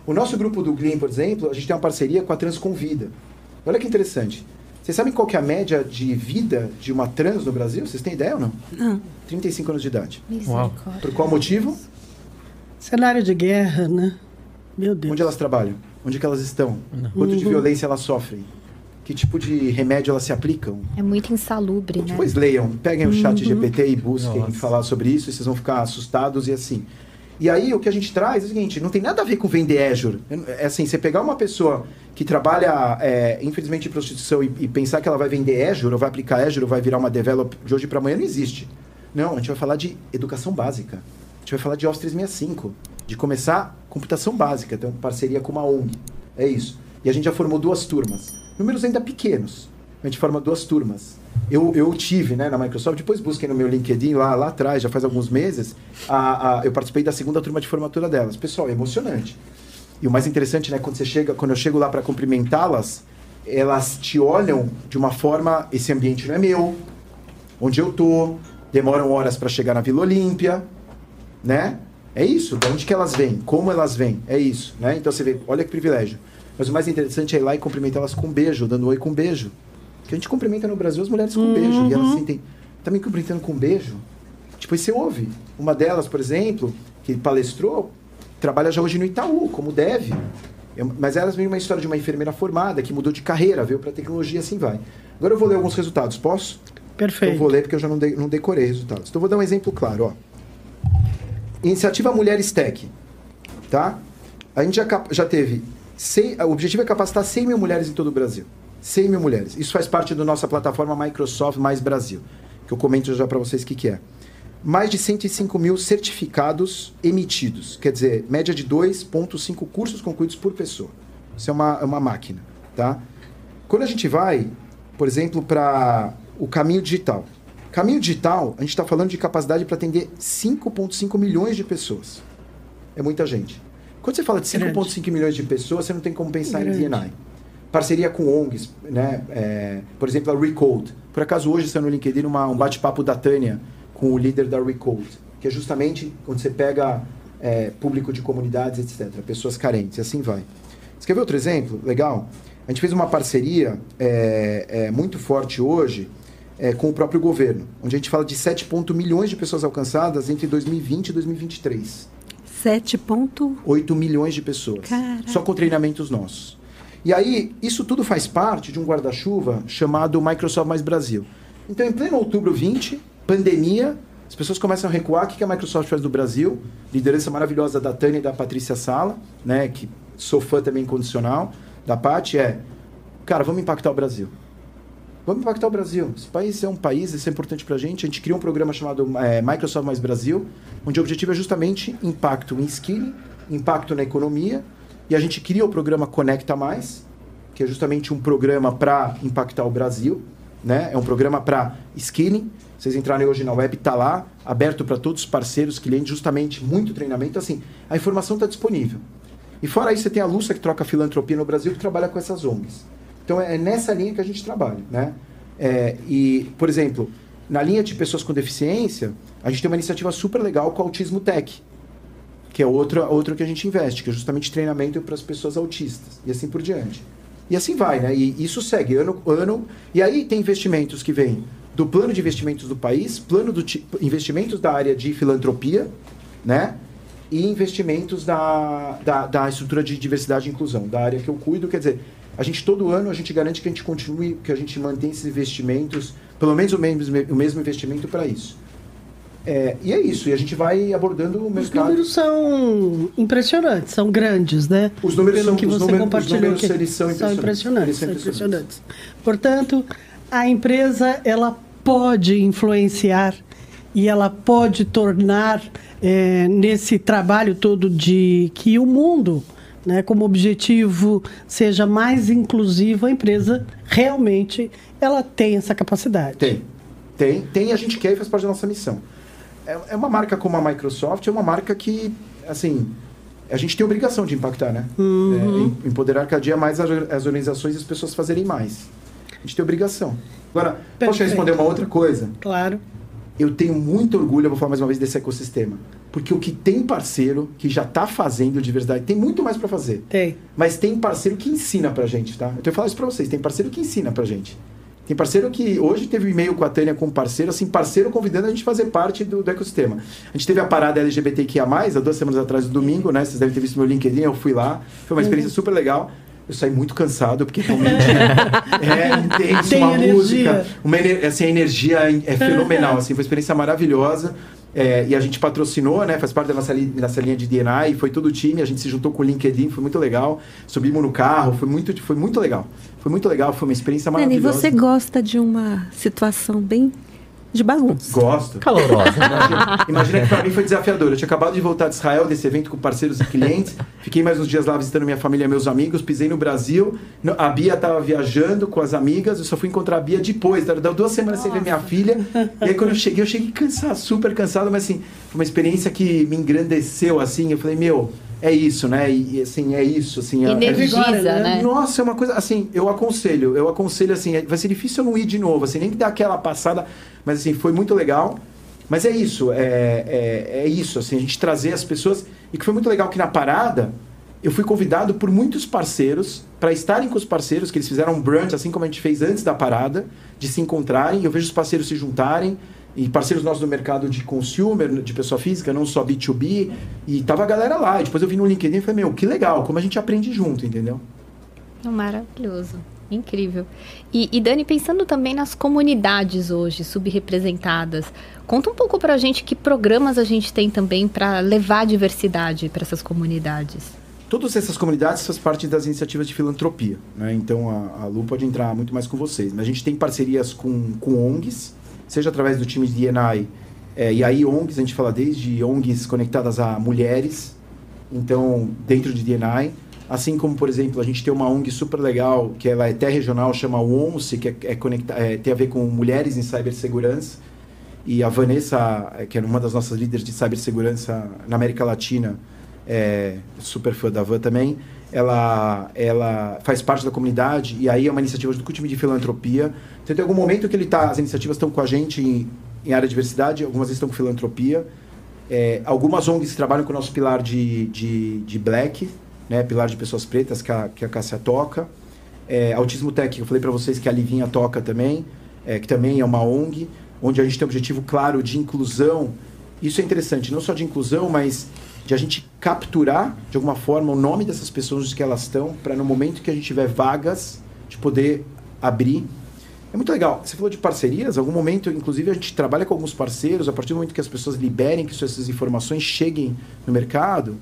O nosso grupo do Gleam, por exemplo, a gente tem uma parceria com a Transconvida. Olha que interessante. Vocês sabem qual que é a média de vida de uma trans no Brasil? Vocês têm ideia ou não? Não. 35 anos de idade. Misericórdia. Por qual motivo? cenário de guerra, né? Meu Deus. Onde elas trabalham? Onde que elas estão? Quanto de violência elas sofrem? Que tipo de remédio elas se aplicam? É muito insalubre, né? Depois leiam, peguem o chat GPT e busquem Nossa. falar sobre isso, e vocês vão ficar assustados e assim. E aí o que a gente traz é o seguinte, não tem nada a ver com vender Azure. É assim, você pegar uma pessoa que trabalha, é, infelizmente, em prostituição e, e pensar que ela vai vender Azure, ou vai aplicar Azure, ou vai virar uma develop de hoje para amanhã, não existe. Não, a gente vai falar de educação básica. A gente vai falar de Office 365, de começar computação básica, então parceria com uma ONG. É isso. E a gente já formou duas turmas. Números ainda pequenos. A gente forma duas turmas. Eu, eu tive né, na Microsoft, depois busquem no meu LinkedIn lá, lá atrás, já faz alguns meses, a, a- eu participei da segunda turma de formatura delas. Pessoal, é emocionante. E o mais interessante, né, quando você chega, quando eu chego lá para cumprimentá-las, elas te olham de uma forma, esse ambiente não é meu, onde eu tô, demoram horas para chegar na Vila Olímpia, né? É isso, de onde que elas vêm, como elas vêm, é isso, né? Então você vê, olha que privilégio. Mas o mais interessante é ir lá e cumprimentá-las com um beijo, dando oi com um beijo. Que a gente cumprimenta no Brasil as mulheres com um beijo, e elas sentem, tá me cumprimentando com um beijo? Tipo, aí você ouve. Uma delas, por exemplo, que palestrou, trabalha já hoje no Itaú, como deve. É uma- Mas elas vêm uma história de uma enfermeira formada, que mudou de carreira, veio para tecnologia, assim vai. Agora eu vou ler alguns resultados, posso? Perfeito. Eu vou ler porque eu já não, dei- não decorei resultados. Então eu vou dar um exemplo claro, ó. Iniciativa Mulheres Tech, tá? A gente já, já teve, 100, o objetivo é capacitar 100 mil mulheres em todo o Brasil. 100 mil mulheres. Isso faz parte da nossa plataforma Microsoft Mais Brasil, que eu comento já para vocês o que, que é. Mais de 105 mil certificados emitidos, quer dizer, média de 2,5 cursos concluídos por pessoa. Isso é uma, é uma máquina, tá? Quando a gente vai, por exemplo, para o caminho digital. Caminho digital, a gente está falando de capacidade para atender 5,5 milhões de pessoas. É muita gente. Quando você fala de 5,5 milhões de pessoas, você não tem como pensar Grande. em DNI. Parceria com ONGs, né? É, por exemplo, a Recode. Por acaso, hoje saiu no LinkedIn uma, um bate-papo da Tânia com o líder da Recode, que é justamente quando você pega é, público de comunidades, etc., pessoas carentes, e assim vai. Você quer ver outro exemplo? Legal. A gente fez uma parceria é, é, muito forte hoje é, com o próprio governo, onde a gente fala de 7 ponto milhões de pessoas alcançadas entre 2020 e 2023. 7 ponto... 8 milhões de pessoas. Caraca. Só com treinamentos nossos. E aí, isso tudo faz parte de um guarda-chuva chamado Microsoft Mais Brasil. Então, em pleno outubro 20, pandemia, as pessoas começam a recuar. O que a Microsoft faz do Brasil? Liderança maravilhosa da Tânia e da Patrícia Sala, né? Que sou fã também incondicional. Da Paty é, cara, vamos impactar o Brasil. Vamos impactar o Brasil. Esse país é um país, isso é importante pra gente. A gente criou um programa chamado é, Microsoft Mais Brasil, onde o objetivo é justamente impacto em skilling, impacto na economia. E a gente cria o programa Conecta Mais, que é justamente um programa para impactar o Brasil. Né? É um programa para skilling. Vocês entrarem hoje na web, está lá, aberto para todos os parceiros, clientes, justamente muito treinamento. Assim, a informação está disponível. E fora isso, você tem a Lúcia, que troca filantropia no Brasil, que trabalha com essas ONGs. Então, é nessa linha que a gente trabalha, né? É, e, por exemplo, na linha de pessoas com deficiência, a gente tem uma iniciativa super legal com o Autismo Tech, que é outra, outra que a gente investe, que é justamente treinamento para as pessoas autistas, e assim por diante. E assim vai, né? E isso segue ano ano. E aí tem investimentos que vêm do plano de investimentos do país, plano de investimentos da área de filantropia, né? E investimentos da, da, da estrutura de diversidade e inclusão, da área que eu cuido. Quer dizer, a gente todo ano a gente garante que a gente continue, que a gente mantenha esses investimentos, pelo menos o mesmo, o mesmo investimento para isso. É, e é isso, e a gente vai abordando o mercado. Os números são impressionantes, são grandes, né? Os números Pelo são que os você números, compartilhou os números aqui. eles são São impressionantes, são impressionantes. Portanto, a empresa ela pode influenciar e ela pode tornar eh, nesse trabalho todo de que o mundo, né, como objetivo seja mais inclusivo, a empresa realmente ela tem essa capacidade. Tem. Tem, tem a gente quer e faz parte da nossa missão. É, é uma marca como a Microsoft, é uma marca que, assim, a gente tem obrigação de impactar, né? Uhum. É, em- empoderar cada dia mais as, as organizações e as pessoas fazerem mais. A gente tem obrigação. Agora, posso Perfeito. responder uma outra coisa? Claro. Eu tenho muito orgulho, eu vou falar mais uma vez, desse ecossistema. Porque o que tem parceiro que já está fazendo diversidade, tem muito mais para fazer. Tem. Mas tem parceiro que ensina pra gente, tá? Eu tenho que falar isso pra vocês. Tem parceiro que ensina pra gente. Tem parceiro que hoje teve um e-mail com a Tânia com parceiro, assim, parceiro convidando a gente a fazer parte do, do ecossistema. A gente teve a parada LGBTQIA, há duas semanas atrás, no domingo, né? Vocês devem ter visto meu LinkedIn, eu fui lá. Foi uma experiência super legal. Eu saí muito cansado, porque realmente *laughs* é intenso, Tem uma energia. música. Uma, ener- assim, a energia é fenomenal, assim, foi uma experiência maravilhosa. É, e a gente patrocinou, né? Faz parte da nossa, li- nossa linha de DNA e foi todo o time. A gente se juntou com o LinkedIn, foi muito legal. Subimos no carro, foi muito, foi muito legal. Foi muito legal, foi uma experiência Dani, maravilhosa. você gosta de uma situação bem de bagunça. Gosto. Calorosa. Imagina, *laughs* imagina que para mim foi desafiador. Eu tinha acabado de voltar de Israel, desse evento com parceiros e clientes. Fiquei mais uns dias lá visitando minha família e meus amigos. Pisei no Brasil. A Bia estava viajando com as amigas. Eu só fui encontrar a Bia depois. Deu duas semanas sem ver minha filha. E aí quando eu cheguei, eu cheguei cansado, super cansado. Mas assim, foi uma experiência que me engrandeceu, assim. Eu falei, meu, é isso, né? E assim, é isso. Assim, é- é Energiza, vigora, né? né? nossa, é uma coisa assim, eu aconselho, eu aconselho assim, vai ser difícil eu não ir de novo, assim, nem que dar aquela passada, mas assim, foi muito legal. Mas é isso, é, é, é isso, assim, a gente trazer as pessoas. E que foi muito legal que na parada eu fui convidado por muitos parceiros para estarem com os parceiros, que eles fizeram um brunch, assim como a gente fez antes da parada, de se encontrarem. e Eu vejo os parceiros se juntarem. E parceiros nossos do mercado de consumer, de pessoa física, não só B2B. E tava a galera lá. E depois eu vi no LinkedIn e falei, meu, que legal, como a gente aprende junto, entendeu? Maravilhoso. Incrível. E, e Dani, pensando também nas comunidades hoje subrepresentadas, conta um pouco pra gente que programas a gente tem também para levar a diversidade para essas comunidades. Todas essas comunidades fazem parte das iniciativas de filantropia. Né? Então a, a Lu pode entrar muito mais com vocês. Mas a gente tem parcerias com, com ONGs, seja através do time de DNI. é, e aí ONGs, a gente fala desde ONGs conectadas a mulheres, então dentro de DNI. Assim como, por exemplo, a gente tem uma ONG super legal, que ela é até regional, chama ONCE, que é, é conecta, é, tem a ver com mulheres em cibersegurança. E a Vanessa, eh, que é uma das nossas líderes de cibersegurança na América Latina, é super fã da Van também, ela, ela faz parte da comunidade e aí é uma iniciativa do time de filantropia. Então tem algum momento que ele tá, as iniciativas estão com a gente em, em área de diversidade, algumas estão com filantropia. É, algumas ONGs trabalham com o nosso pilar de, de, de black, né, pilar de pessoas pretas, que a, que a Cássia toca. É, Autismo Tech, eu falei para vocês que a Livinha toca também, é, que também é uma ONG, onde a gente tem um objetivo claro de inclusão. Isso é interessante, não só de inclusão, mas de a gente capturar, de alguma forma, o nome dessas pessoas, onde que elas estão, para no momento que a gente tiver vagas, de poder abrir. É muito legal. Você falou de parcerias, em algum momento, inclusive, a gente trabalha com alguns parceiros, a partir do momento que as pessoas liberem, que essas informações cheguem no mercado,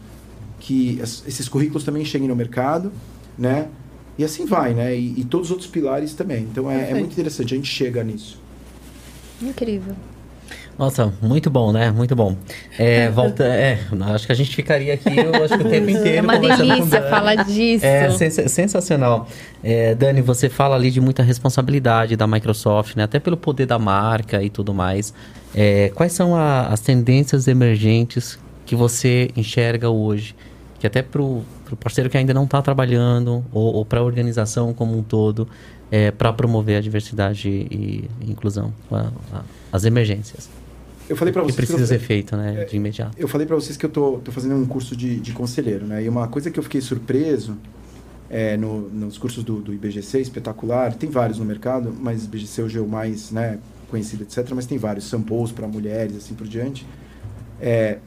que es- esses currículos também cheguem no mercado, né? E assim vai, né? E, e todos os outros pilares também. Então é, é muito interessante, a gente chega nisso. Incrível. Nossa, muito bom, né? Muito bom. É, *laughs* volta, é, acho que a gente ficaria aqui eu acho que o tempo inteiro. É uma delícia falar disso. É sens- sensacional. É, Dani, você fala ali de muita responsabilidade da Microsoft, né? Até pelo poder da marca e tudo mais. É, quais são a- as tendências emergentes que você enxerga hoje? Que até para o parceiro que ainda não está trabalhando, ou, ou para a organização como um todo, para promover a diversidade e, e inclusão, a- a- as emergências. Eu falei para vocês que precisa ser feito, né? De imediato. Eu falei para vocês que eu tô, tô fazendo um curso de, de conselheiro, né? E uma coisa que eu fiquei surpreso é, no, nos cursos do, do IBGC, espetacular, tem vários no mercado, mas IBGC hoje é o mais né, conhecido, etc. Mas tem vários, samples para mulheres, assim por diante. É,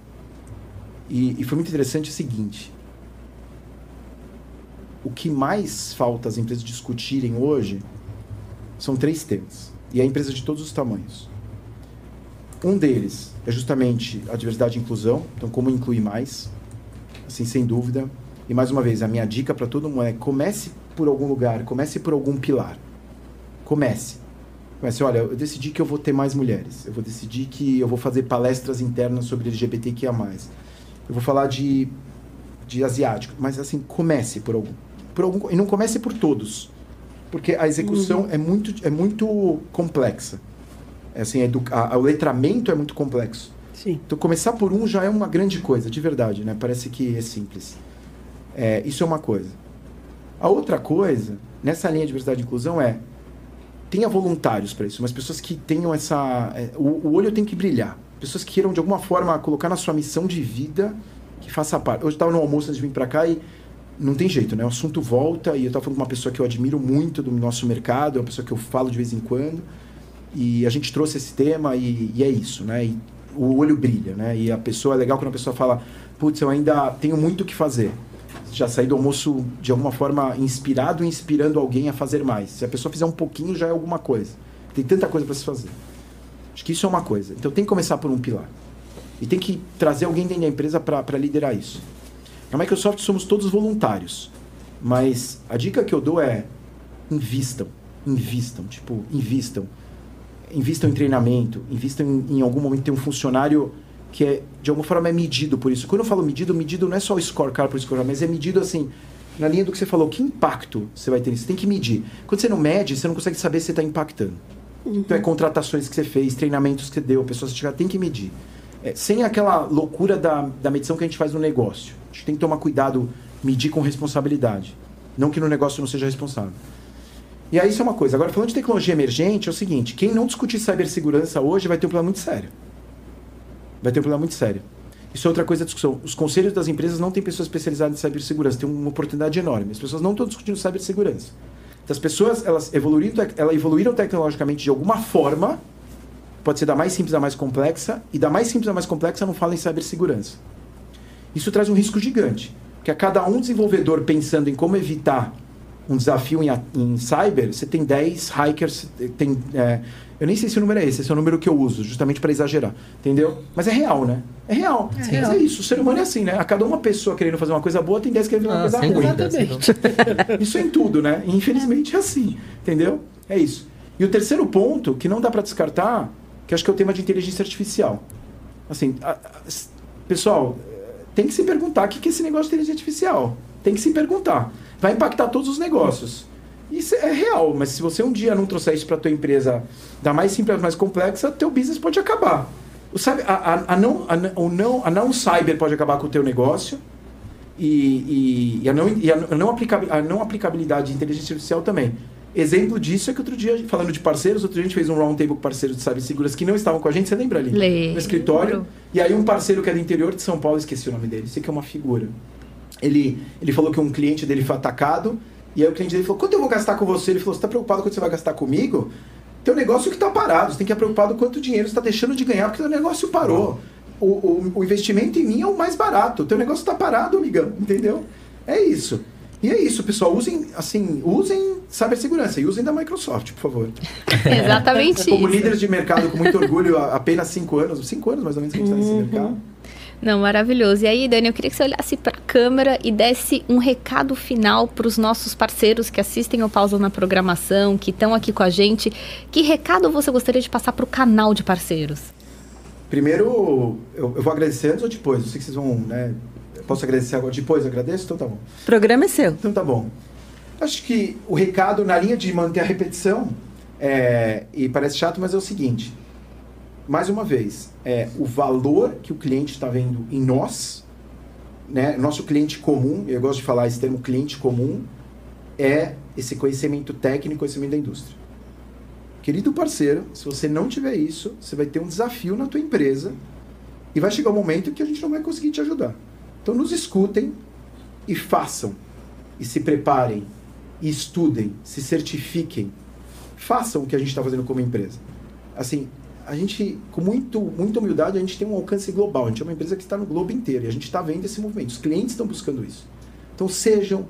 E, e foi muito interessante o seguinte: o que mais falta as empresas discutirem hoje são três temas. E é empresa de todos os tamanhos. Um deles é justamente a diversidade e inclusão, então como incluir mais, assim, sem dúvida. E mais uma vez, a minha dica para todo mundo é comece por algum lugar, comece por algum pilar. Comece. Comece, olha, eu decidi que eu vou ter mais mulheres. Eu vou decidir que eu vou fazer palestras internas sobre LGBTQIA+. Eu vou falar de, de asiático. Mas assim, comece por algum. Por algum e não comece por todos. Porque a execução uhum. é, muito, é muito complexa. Assim, a, a, o letramento é muito complexo. Sim. Então, começar por um já é uma grande coisa, de verdade, né? Parece que é simples. É, isso é uma coisa. A outra coisa, nessa linha de diversidade e inclusão, é tenha voluntários para isso, mas pessoas que tenham essa. É, o, o, olho tem que brilhar. Pessoas que queiram, de alguma forma, colocar na sua missão de vida que faça parte. Hoje eu estava no almoço antes de vir para cá e não tem jeito, né? O assunto volta e eu estava falando com uma pessoa que eu admiro muito do nosso mercado, é uma pessoa que eu falo de vez em quando. E a gente trouxe esse tema e, e é isso, né? E o olho brilha, né? E a pessoa, é legal quando a pessoa fala, putz, eu ainda tenho muito o que fazer. Já saí do almoço de alguma forma inspirado, inspirando alguém a fazer mais. Se a pessoa fizer um pouquinho, já é alguma coisa. Tem tanta coisa para se fazer. Acho que isso é uma coisa. Então tem que começar por um pilar. E tem que trazer alguém dentro da empresa para liderar isso. Na Microsoft somos todos voluntários. Mas a dica que eu dou é invistam. Invistam. Tipo, invistam invistam em treinamento, invistam em, em algum momento ter um funcionário que é, de alguma forma é medido por isso. Quando eu falo medido, medido não é só o scorecard por scorecard, mas é medido assim, na linha do que você falou, que impacto você vai ter Você tem que medir. Quando você não mede, você não consegue saber se você está impactando. Uhum. Então é contratações que você fez, treinamentos que você deu, pessoas que você tem que medir. É, sem aquela loucura da, da medição que a gente faz no negócio. A gente tem que tomar cuidado, medir com responsabilidade. Não que no negócio não seja responsável. E aí isso é uma coisa. Agora, falando de tecnologia emergente, é o seguinte: quem não discutir cibersegurança hoje vai ter um problema muito sério. Vai ter um problema muito sério. Isso é outra coisa da discussão. Os conselhos das empresas não têm pessoas especializadas em cibersegurança. Tem uma oportunidade enorme. As pessoas não estão discutindo cibersegurança. Então, as pessoas, elas evoluíram, elas evoluíram tecnologicamente de alguma forma. Pode ser da mais simples à mais complexa. E da mais simples à mais complexa não fala em cibersegurança. Isso traz um risco gigante. Porque a cada um desenvolvedor pensando em como evitar um desafio em, em cyber, você tem 10 hackers, tem, é, eu nem sei se o número é esse, esse é o número que eu uso, justamente para exagerar, entendeu? Mas é real, né? É real. É, real. é isso, o ser humano é assim, né? A cada uma pessoa querendo fazer uma coisa boa, tem 10 querendo fazer uma ah, coisa ruim. Exatamente. *laughs* isso é em tudo, né? E, infelizmente é assim, entendeu? É isso. E o terceiro ponto, que não dá para descartar, que acho que é o tema de inteligência artificial. Assim, a, a, pessoal, tem que se perguntar o que é esse negócio de inteligência artificial. Tem que se perguntar vai impactar todos os negócios. Isso é real, mas se você um dia não trouxer isso para tua empresa da mais simples mais complexa, teu business pode acabar. O, sabe, a, a, a, não, a, o não, a não cyber pode acabar com o teu negócio e, e, e, a, não, e a, não a não aplicabilidade de inteligência artificial também. Exemplo disso é que outro dia, falando de parceiros, outro dia a gente fez um roundtable com parceiros de cibersegurança que não estavam com a gente, você lembra ali? Lembro. No escritório. E aí um parceiro que é do interior de São Paulo, esqueci o nome dele, sei que é uma figura ele, ele falou que um cliente dele foi atacado, e aí o cliente dele falou, quanto eu vou gastar com você? Ele falou, você está preocupado quanto você vai gastar comigo? Teu negócio que está parado, você tem que estar preocupado quanto dinheiro você está deixando de ganhar, porque o negócio parou. O, o, o, investimento em mim é o mais barato, o teu negócio está parado, amigão, entendeu? É isso. E é isso, pessoal. Usem, assim, usem cibersegurança e usem da Microsoft, por favor. *laughs* Exatamente Como líderes de mercado, com muito orgulho, apenas cinco anos, cinco anos mais ou menos que a gente está nesse uhum. mercado. Não, maravilhoso. E aí, Dani, eu queria que você olhasse para a câmera e desse um recado final para os nossos parceiros que assistem ao Pausa na Programação, que estão aqui com a gente. Que recado você gostaria de passar para o canal de parceiros? Primeiro, eu, eu, vou agradecer antes ou depois? Eu sei que vocês vão, né? posso agradecer agora depois? Agradeço? Então tá bom. O programa é seu. Então tá bom. Acho que o recado, na linha de manter a repetição, é, e parece chato, mas é o seguinte mais uma vez, é o valor que o cliente está vendo em nós, né? Nosso cliente comum, eu gosto de falar esse termo cliente comum, é esse conhecimento técnico, conhecimento da indústria. Querido parceiro, se você não tiver isso, você vai ter um desafio na tua empresa e vai chegar um momento que a gente não vai conseguir te ajudar. Então nos escutem e façam e se preparem e estudem, se certifiquem, façam o que a gente está fazendo como empresa. Assim, a gente, com muito, muita humildade, a gente tem um alcance global. A gente é uma empresa que está no globo inteiro e a gente está vendo esse movimento. Os clientes estão buscando isso. Então, sejam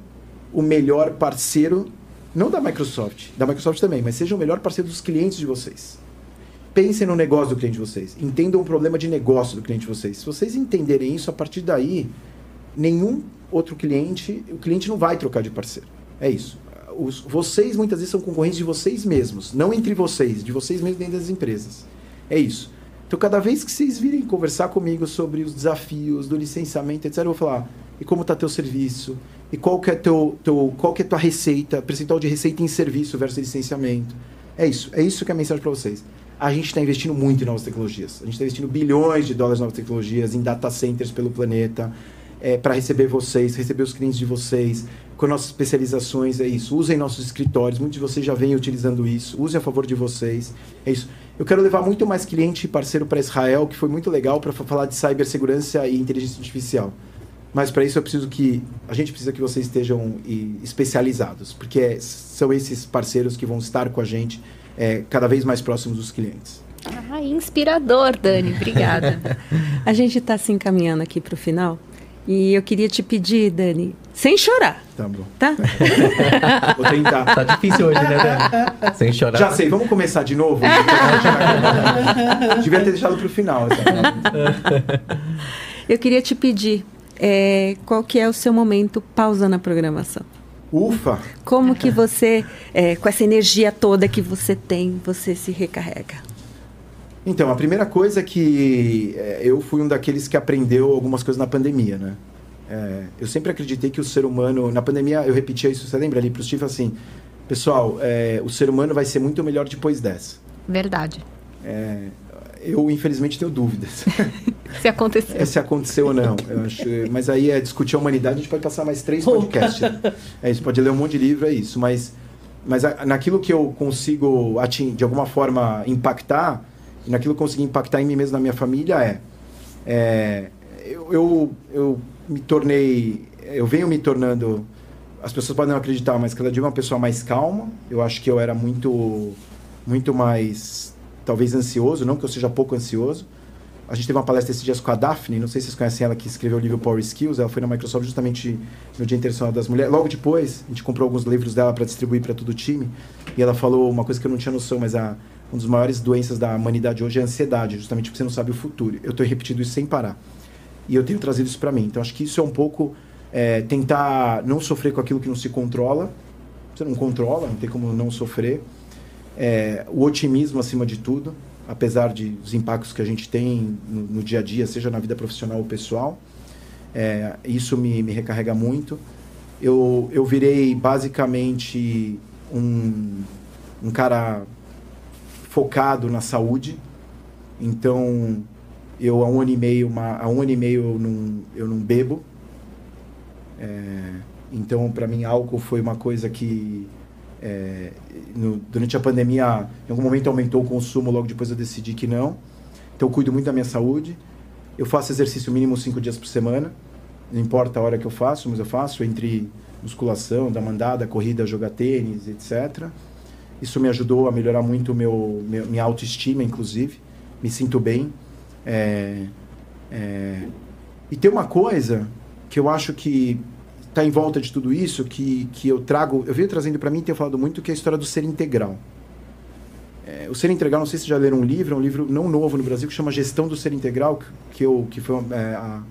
o melhor parceiro, não da Microsoft, da Microsoft também, mas sejam o melhor parceiro dos clientes de vocês. Pensem no negócio do cliente de vocês. Entendam o problema de negócio do cliente de vocês. Se vocês entenderem isso, a partir daí, nenhum outro cliente, o cliente não vai trocar de parceiro. É isso. Os, vocês muitas vezes são concorrentes de vocês mesmos, não entre vocês, de vocês mesmos dentro das empresas. É isso. Então, cada vez que vocês virem conversar comigo sobre os desafios do licenciamento, etc., eu vou falar, e como está teu serviço? E qual que é teu, teu qual que é tua receita, percentual de receita em serviço versus licenciamento? É isso. É isso que é a mensagem para vocês. A gente está investindo muito em novas tecnologias. A gente está investindo bilhões de dólares em novas tecnologias, em data centers pelo planeta, é, para receber vocês, receber os clientes de vocês, com nossas especializações, é isso. Usem nossos escritórios, muitos de vocês já vêm utilizando isso, usem a favor de vocês, é isso. Eu quero levar muito mais cliente e parceiro para Israel, que foi muito legal para falar de cibersegurança e inteligência artificial. Mas para isso eu preciso que a gente precisa que vocês estejam especializados, porque é, são esses parceiros que vão estar com a gente é, cada vez mais próximos dos clientes. Ah, inspirador, Dani. Obrigada. *laughs* a gente está se encaminhando aqui para o final. E eu queria te pedir, Dani, sem chorar. Tá bom. Tá? *laughs* Vou tentar. Tá difícil hoje, né, Dani? Sem chorar. Já sei, vamos começar de novo? Devia ter deixado para o final. *laughs* Eu queria te pedir é, qual que é o seu momento pausa na programação. Ufa! Como que você, é, com essa energia toda que você tem, você se recarrega? Então, a primeira coisa é que é, eu fui um daqueles que aprendeu algumas coisas na pandemia, né? É, eu sempre acreditei que o ser humano... Na pandemia, eu repetia isso, você lembra ali para o Steve, assim... Pessoal, é, o ser humano vai ser muito melhor depois dessa. Verdade. É, eu, infelizmente, tenho dúvidas. *laughs* se aconteceu. É, se aconteceu ou não. Acho, mas aí é discutir a humanidade, a gente pode passar mais três podcasts. É isso, pode ler um monte de livro, é isso. Mas, mas naquilo que eu consigo, de alguma forma, impactar naquilo que eu consegui impactar em mim mesmo, na minha família, é, é eu, eu, eu me tornei, eu venho me tornando, as pessoas podem não acreditar, mas cada dia uma pessoa mais calma. Eu acho que eu era muito, muito mais, talvez ansioso, não que eu seja pouco ansioso. A gente teve uma palestra esses dias com a Daphne, não sei se vocês conhecem ela, que escreveu o livro Power Skills. Ela foi na Microsoft justamente no Dia Internacional das Mulheres. Logo depois, a gente comprou alguns livros dela para distribuir para todo o time. E ela falou uma coisa que eu não tinha noção, mas a, uma das maiores doenças da humanidade hoje é a ansiedade, justamente porque você não sabe o futuro. Eu estou repetindo isso sem parar. E eu tenho trazido isso para mim. Então, acho que isso é um pouco é, tentar não sofrer com aquilo que não se controla. Você não controla, não tem como não sofrer. É, o otimismo acima de tudo, apesar de dos impactos que a gente tem no, no dia a dia, seja na vida profissional ou pessoal. É, isso me, me recarrega muito. Eu, eu virei basicamente um, um cara focado na saúde. Então, eu há um ano e meio, uma, há um ano e meio eu não, eu não bebo. É, então, para mim, álcool foi uma coisa que é, no, durante a pandemia, em algum momento aumentou o consumo, logo depois eu decidi que não. Então, eu cuido muito da minha saúde. Eu faço exercício mínimo cinco dias por semana. Não importa a hora que eu faço, mas eu faço entre musculação, da mandada, corrida, jogar tênis, etc. Isso me ajudou a melhorar muito meu minha autoestima, inclusive. Me sinto bem. É, é... E tem uma coisa que eu acho que está em volta de tudo isso, que, que eu trago, eu venho trazendo para mim, tenho falado muito, que é a história do ser integral. É, o ser integral, não sei se já leram um livro, é um livro não novo no Brasil, que chama Gestão do Ser Integral, que, eu, que foi é, a,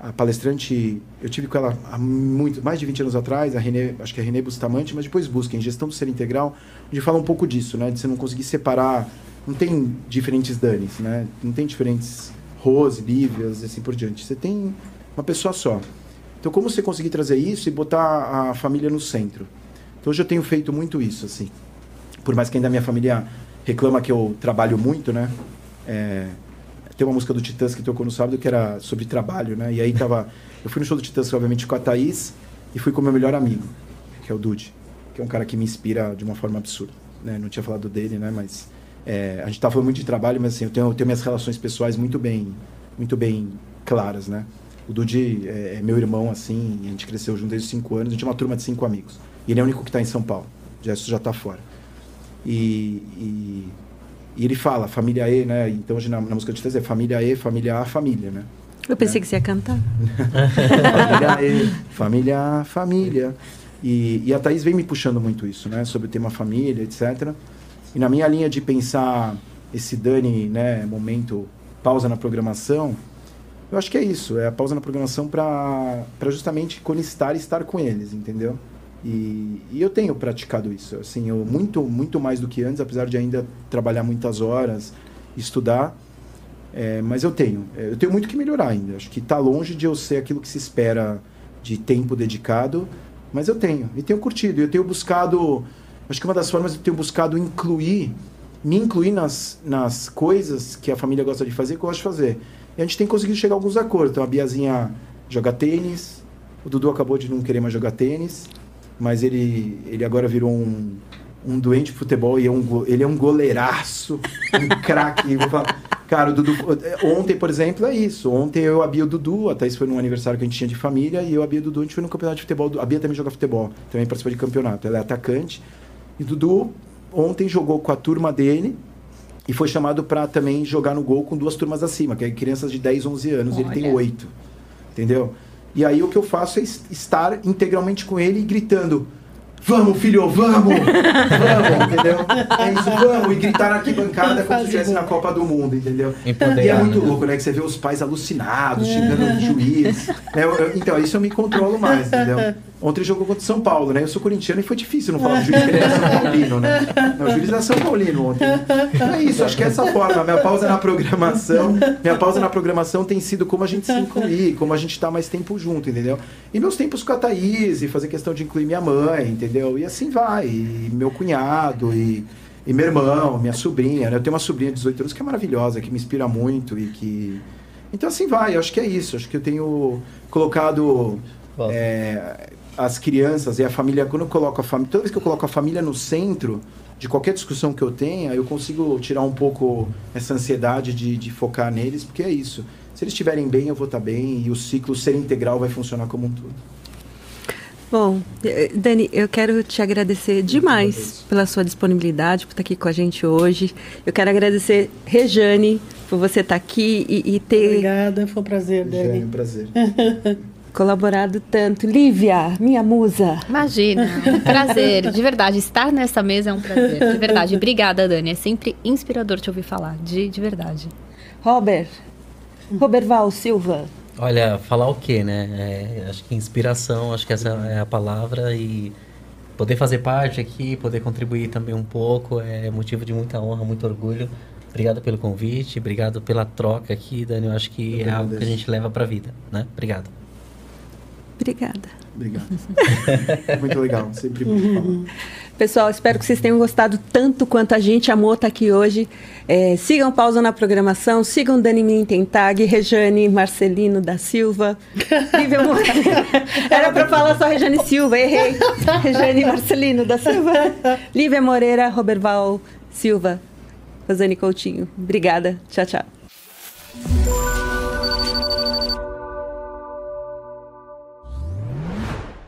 a palestrante, eu tive com ela há muito, mais de 20 anos atrás, a René, acho que é a René Bustamante, mas depois busquem Gestão do Ser Integral, onde fala um pouco disso, né? De você não conseguir separar, não tem diferentes Danis, né? Não tem diferentes Rose, Lívias e assim por diante. Você tem uma pessoa só. Então, como você conseguir trazer isso e botar a família no centro? Então, hoje eu tenho feito muito isso, assim. Por mais que ainda a minha família reclama que eu trabalho muito, né? É, tem uma música do Titãs que tocou no sábado que era sobre trabalho, né? E aí tava. Eu fui no show do Titãs, obviamente, com a Thaís e fui com o meu melhor amigo, que é o Dude, que é um cara que me inspira de uma forma absurda. Né? Não tinha falado dele, né? Mas é, a gente tava falando muito de trabalho, mas assim, eu tenho, eu tenho minhas relações pessoais muito bem, muito bem claras, né? O Dude é, é meu irmão, assim, a gente cresceu junto desde os 5 anos, a gente é uma turma de cinco amigos. E ele é o único que está em São Paulo, o Gesto já está fora. E, e E ele fala, família E, né? Então hoje na, na música de três é família E, família A, família, né? Eu pensei que você ia cantar. família E, família A, família. E, e a Thaís vem me puxando muito isso, né? Sobre o tema família, etc. E na minha linha de pensar esse Dani, né, momento, pausa na programação, eu acho que é isso, é a pausa na programação para justamente conectar e estar com eles, entendeu? E, e, eu tenho praticado isso, assim, eu muito muito mais do que antes, apesar de ainda trabalhar muitas horas, estudar, é, mas eu tenho, é, eu tenho muito que melhorar ainda. Acho que está longe de eu ser aquilo que se espera de tempo dedicado, mas eu tenho e tenho curtido. Eu tenho buscado, acho que uma das formas eu tenho buscado incluir, me incluir nas, nas coisas que a família gosta de fazer, que eu gosto de fazer. E a gente tem conseguido chegar a alguns acordos. Então a Biazinha joga tênis, o Dudu acabou de não querer mais jogar tênis mas ele, ele agora virou um, um doente de futebol e é um, ele é um goleiraço, um *laughs* craque. Cara, o Dudu. Ontem, por exemplo, é isso. Ontem eu, a Bia e o Dudu, a Thaís foi num aniversário que a gente tinha de família, e eu, a Bia e o Dudu, a gente foi no campeonato de futebol. A Bia também joga futebol, também participa de campeonato. Ela é atacante. E Dudu ontem jogou com a turma dele e foi chamado para também jogar no gol com duas turmas acima, que é crianças de 10, 11 anos, Olha. ele tem 8. Entendeu? E aí o que eu faço é estar integralmente com ele gritando. Vamos, filho, vamos! *laughs* Vamos, entendeu? É isso, vamos! E gritar na arquibancada como se estivesse na Copa do Mundo, entendeu? E é muito louco, né? Que você vê os pais alucinados, xingando o juiz. Né? Então, isso eu me controlo mais, entendeu? Ontem jogou contra o São Paulo, né? Eu sou corintiano e foi difícil não falar do porque ele é São Paulino, né? Não, o juiz é São Paulino ontem. Então é isso, acho que é essa forma. Minha pausa na programação, minha pausa na programação tem sido como a gente se incluir, como a gente tá mais tempo junto, entendeu? E meus tempos com a Thaís, e fazer questão de incluir minha mãe, entendeu? E assim vai. E meu cunhado, e, e meu irmão, minha sobrinha, né? Eu tenho uma sobrinha de 18 anos que é maravilhosa, que me inspira muito e que. Então assim vai, acho que é isso. Acho que eu tenho colocado. É, as crianças e a família, quando eu coloco a família, toda vez que eu coloco a família no centro de qualquer discussão que eu tenha, eu consigo tirar um pouco essa ansiedade de, de focar neles, porque é isso. Se eles estiverem bem, eu vou estar bem e o ciclo ser integral vai funcionar como um todo. Bom, eh, Dani, eu quero te agradecer demais pela sua disponibilidade, por estar aqui com a gente hoje. Eu quero agradecer Rejane por você estar aqui e, e ter. Obrigada, foi um prazer, Dani. Rejane, um prazer. *laughs* colaborado tanto. Lívia, minha musa. Imagina, um prazer. De verdade, estar nessa mesa é um prazer. De verdade. Obrigada, Dani. É sempre inspirador te ouvir falar. De, de verdade. Robert. Robert Val Silva. Olha, falar o quê, né? É, acho que inspiração, acho que essa é a palavra e poder fazer parte aqui, poder contribuir também um pouco é motivo de muita honra, muito orgulho. Obrigado pelo convite, obrigado pela troca aqui, Dani. Eu acho que Eu é algo que a gente leva para a vida, né? Obrigado. Obrigada. Obrigado. *laughs* Muito legal, sempre bom Pessoal, espero que vocês tenham gostado tanto quanto a gente amou estar aqui hoje. É, sigam Pausa na Programação, sigam Dani Mintentag, Rejane Marcelino da Silva. *laughs* *laughs* Era para falar só Rejane Silva, errei. Rejane Marcelino da Silva. Lívia Moreira, Roberval Silva, Rosane Coutinho. Obrigada. Tchau, tchau.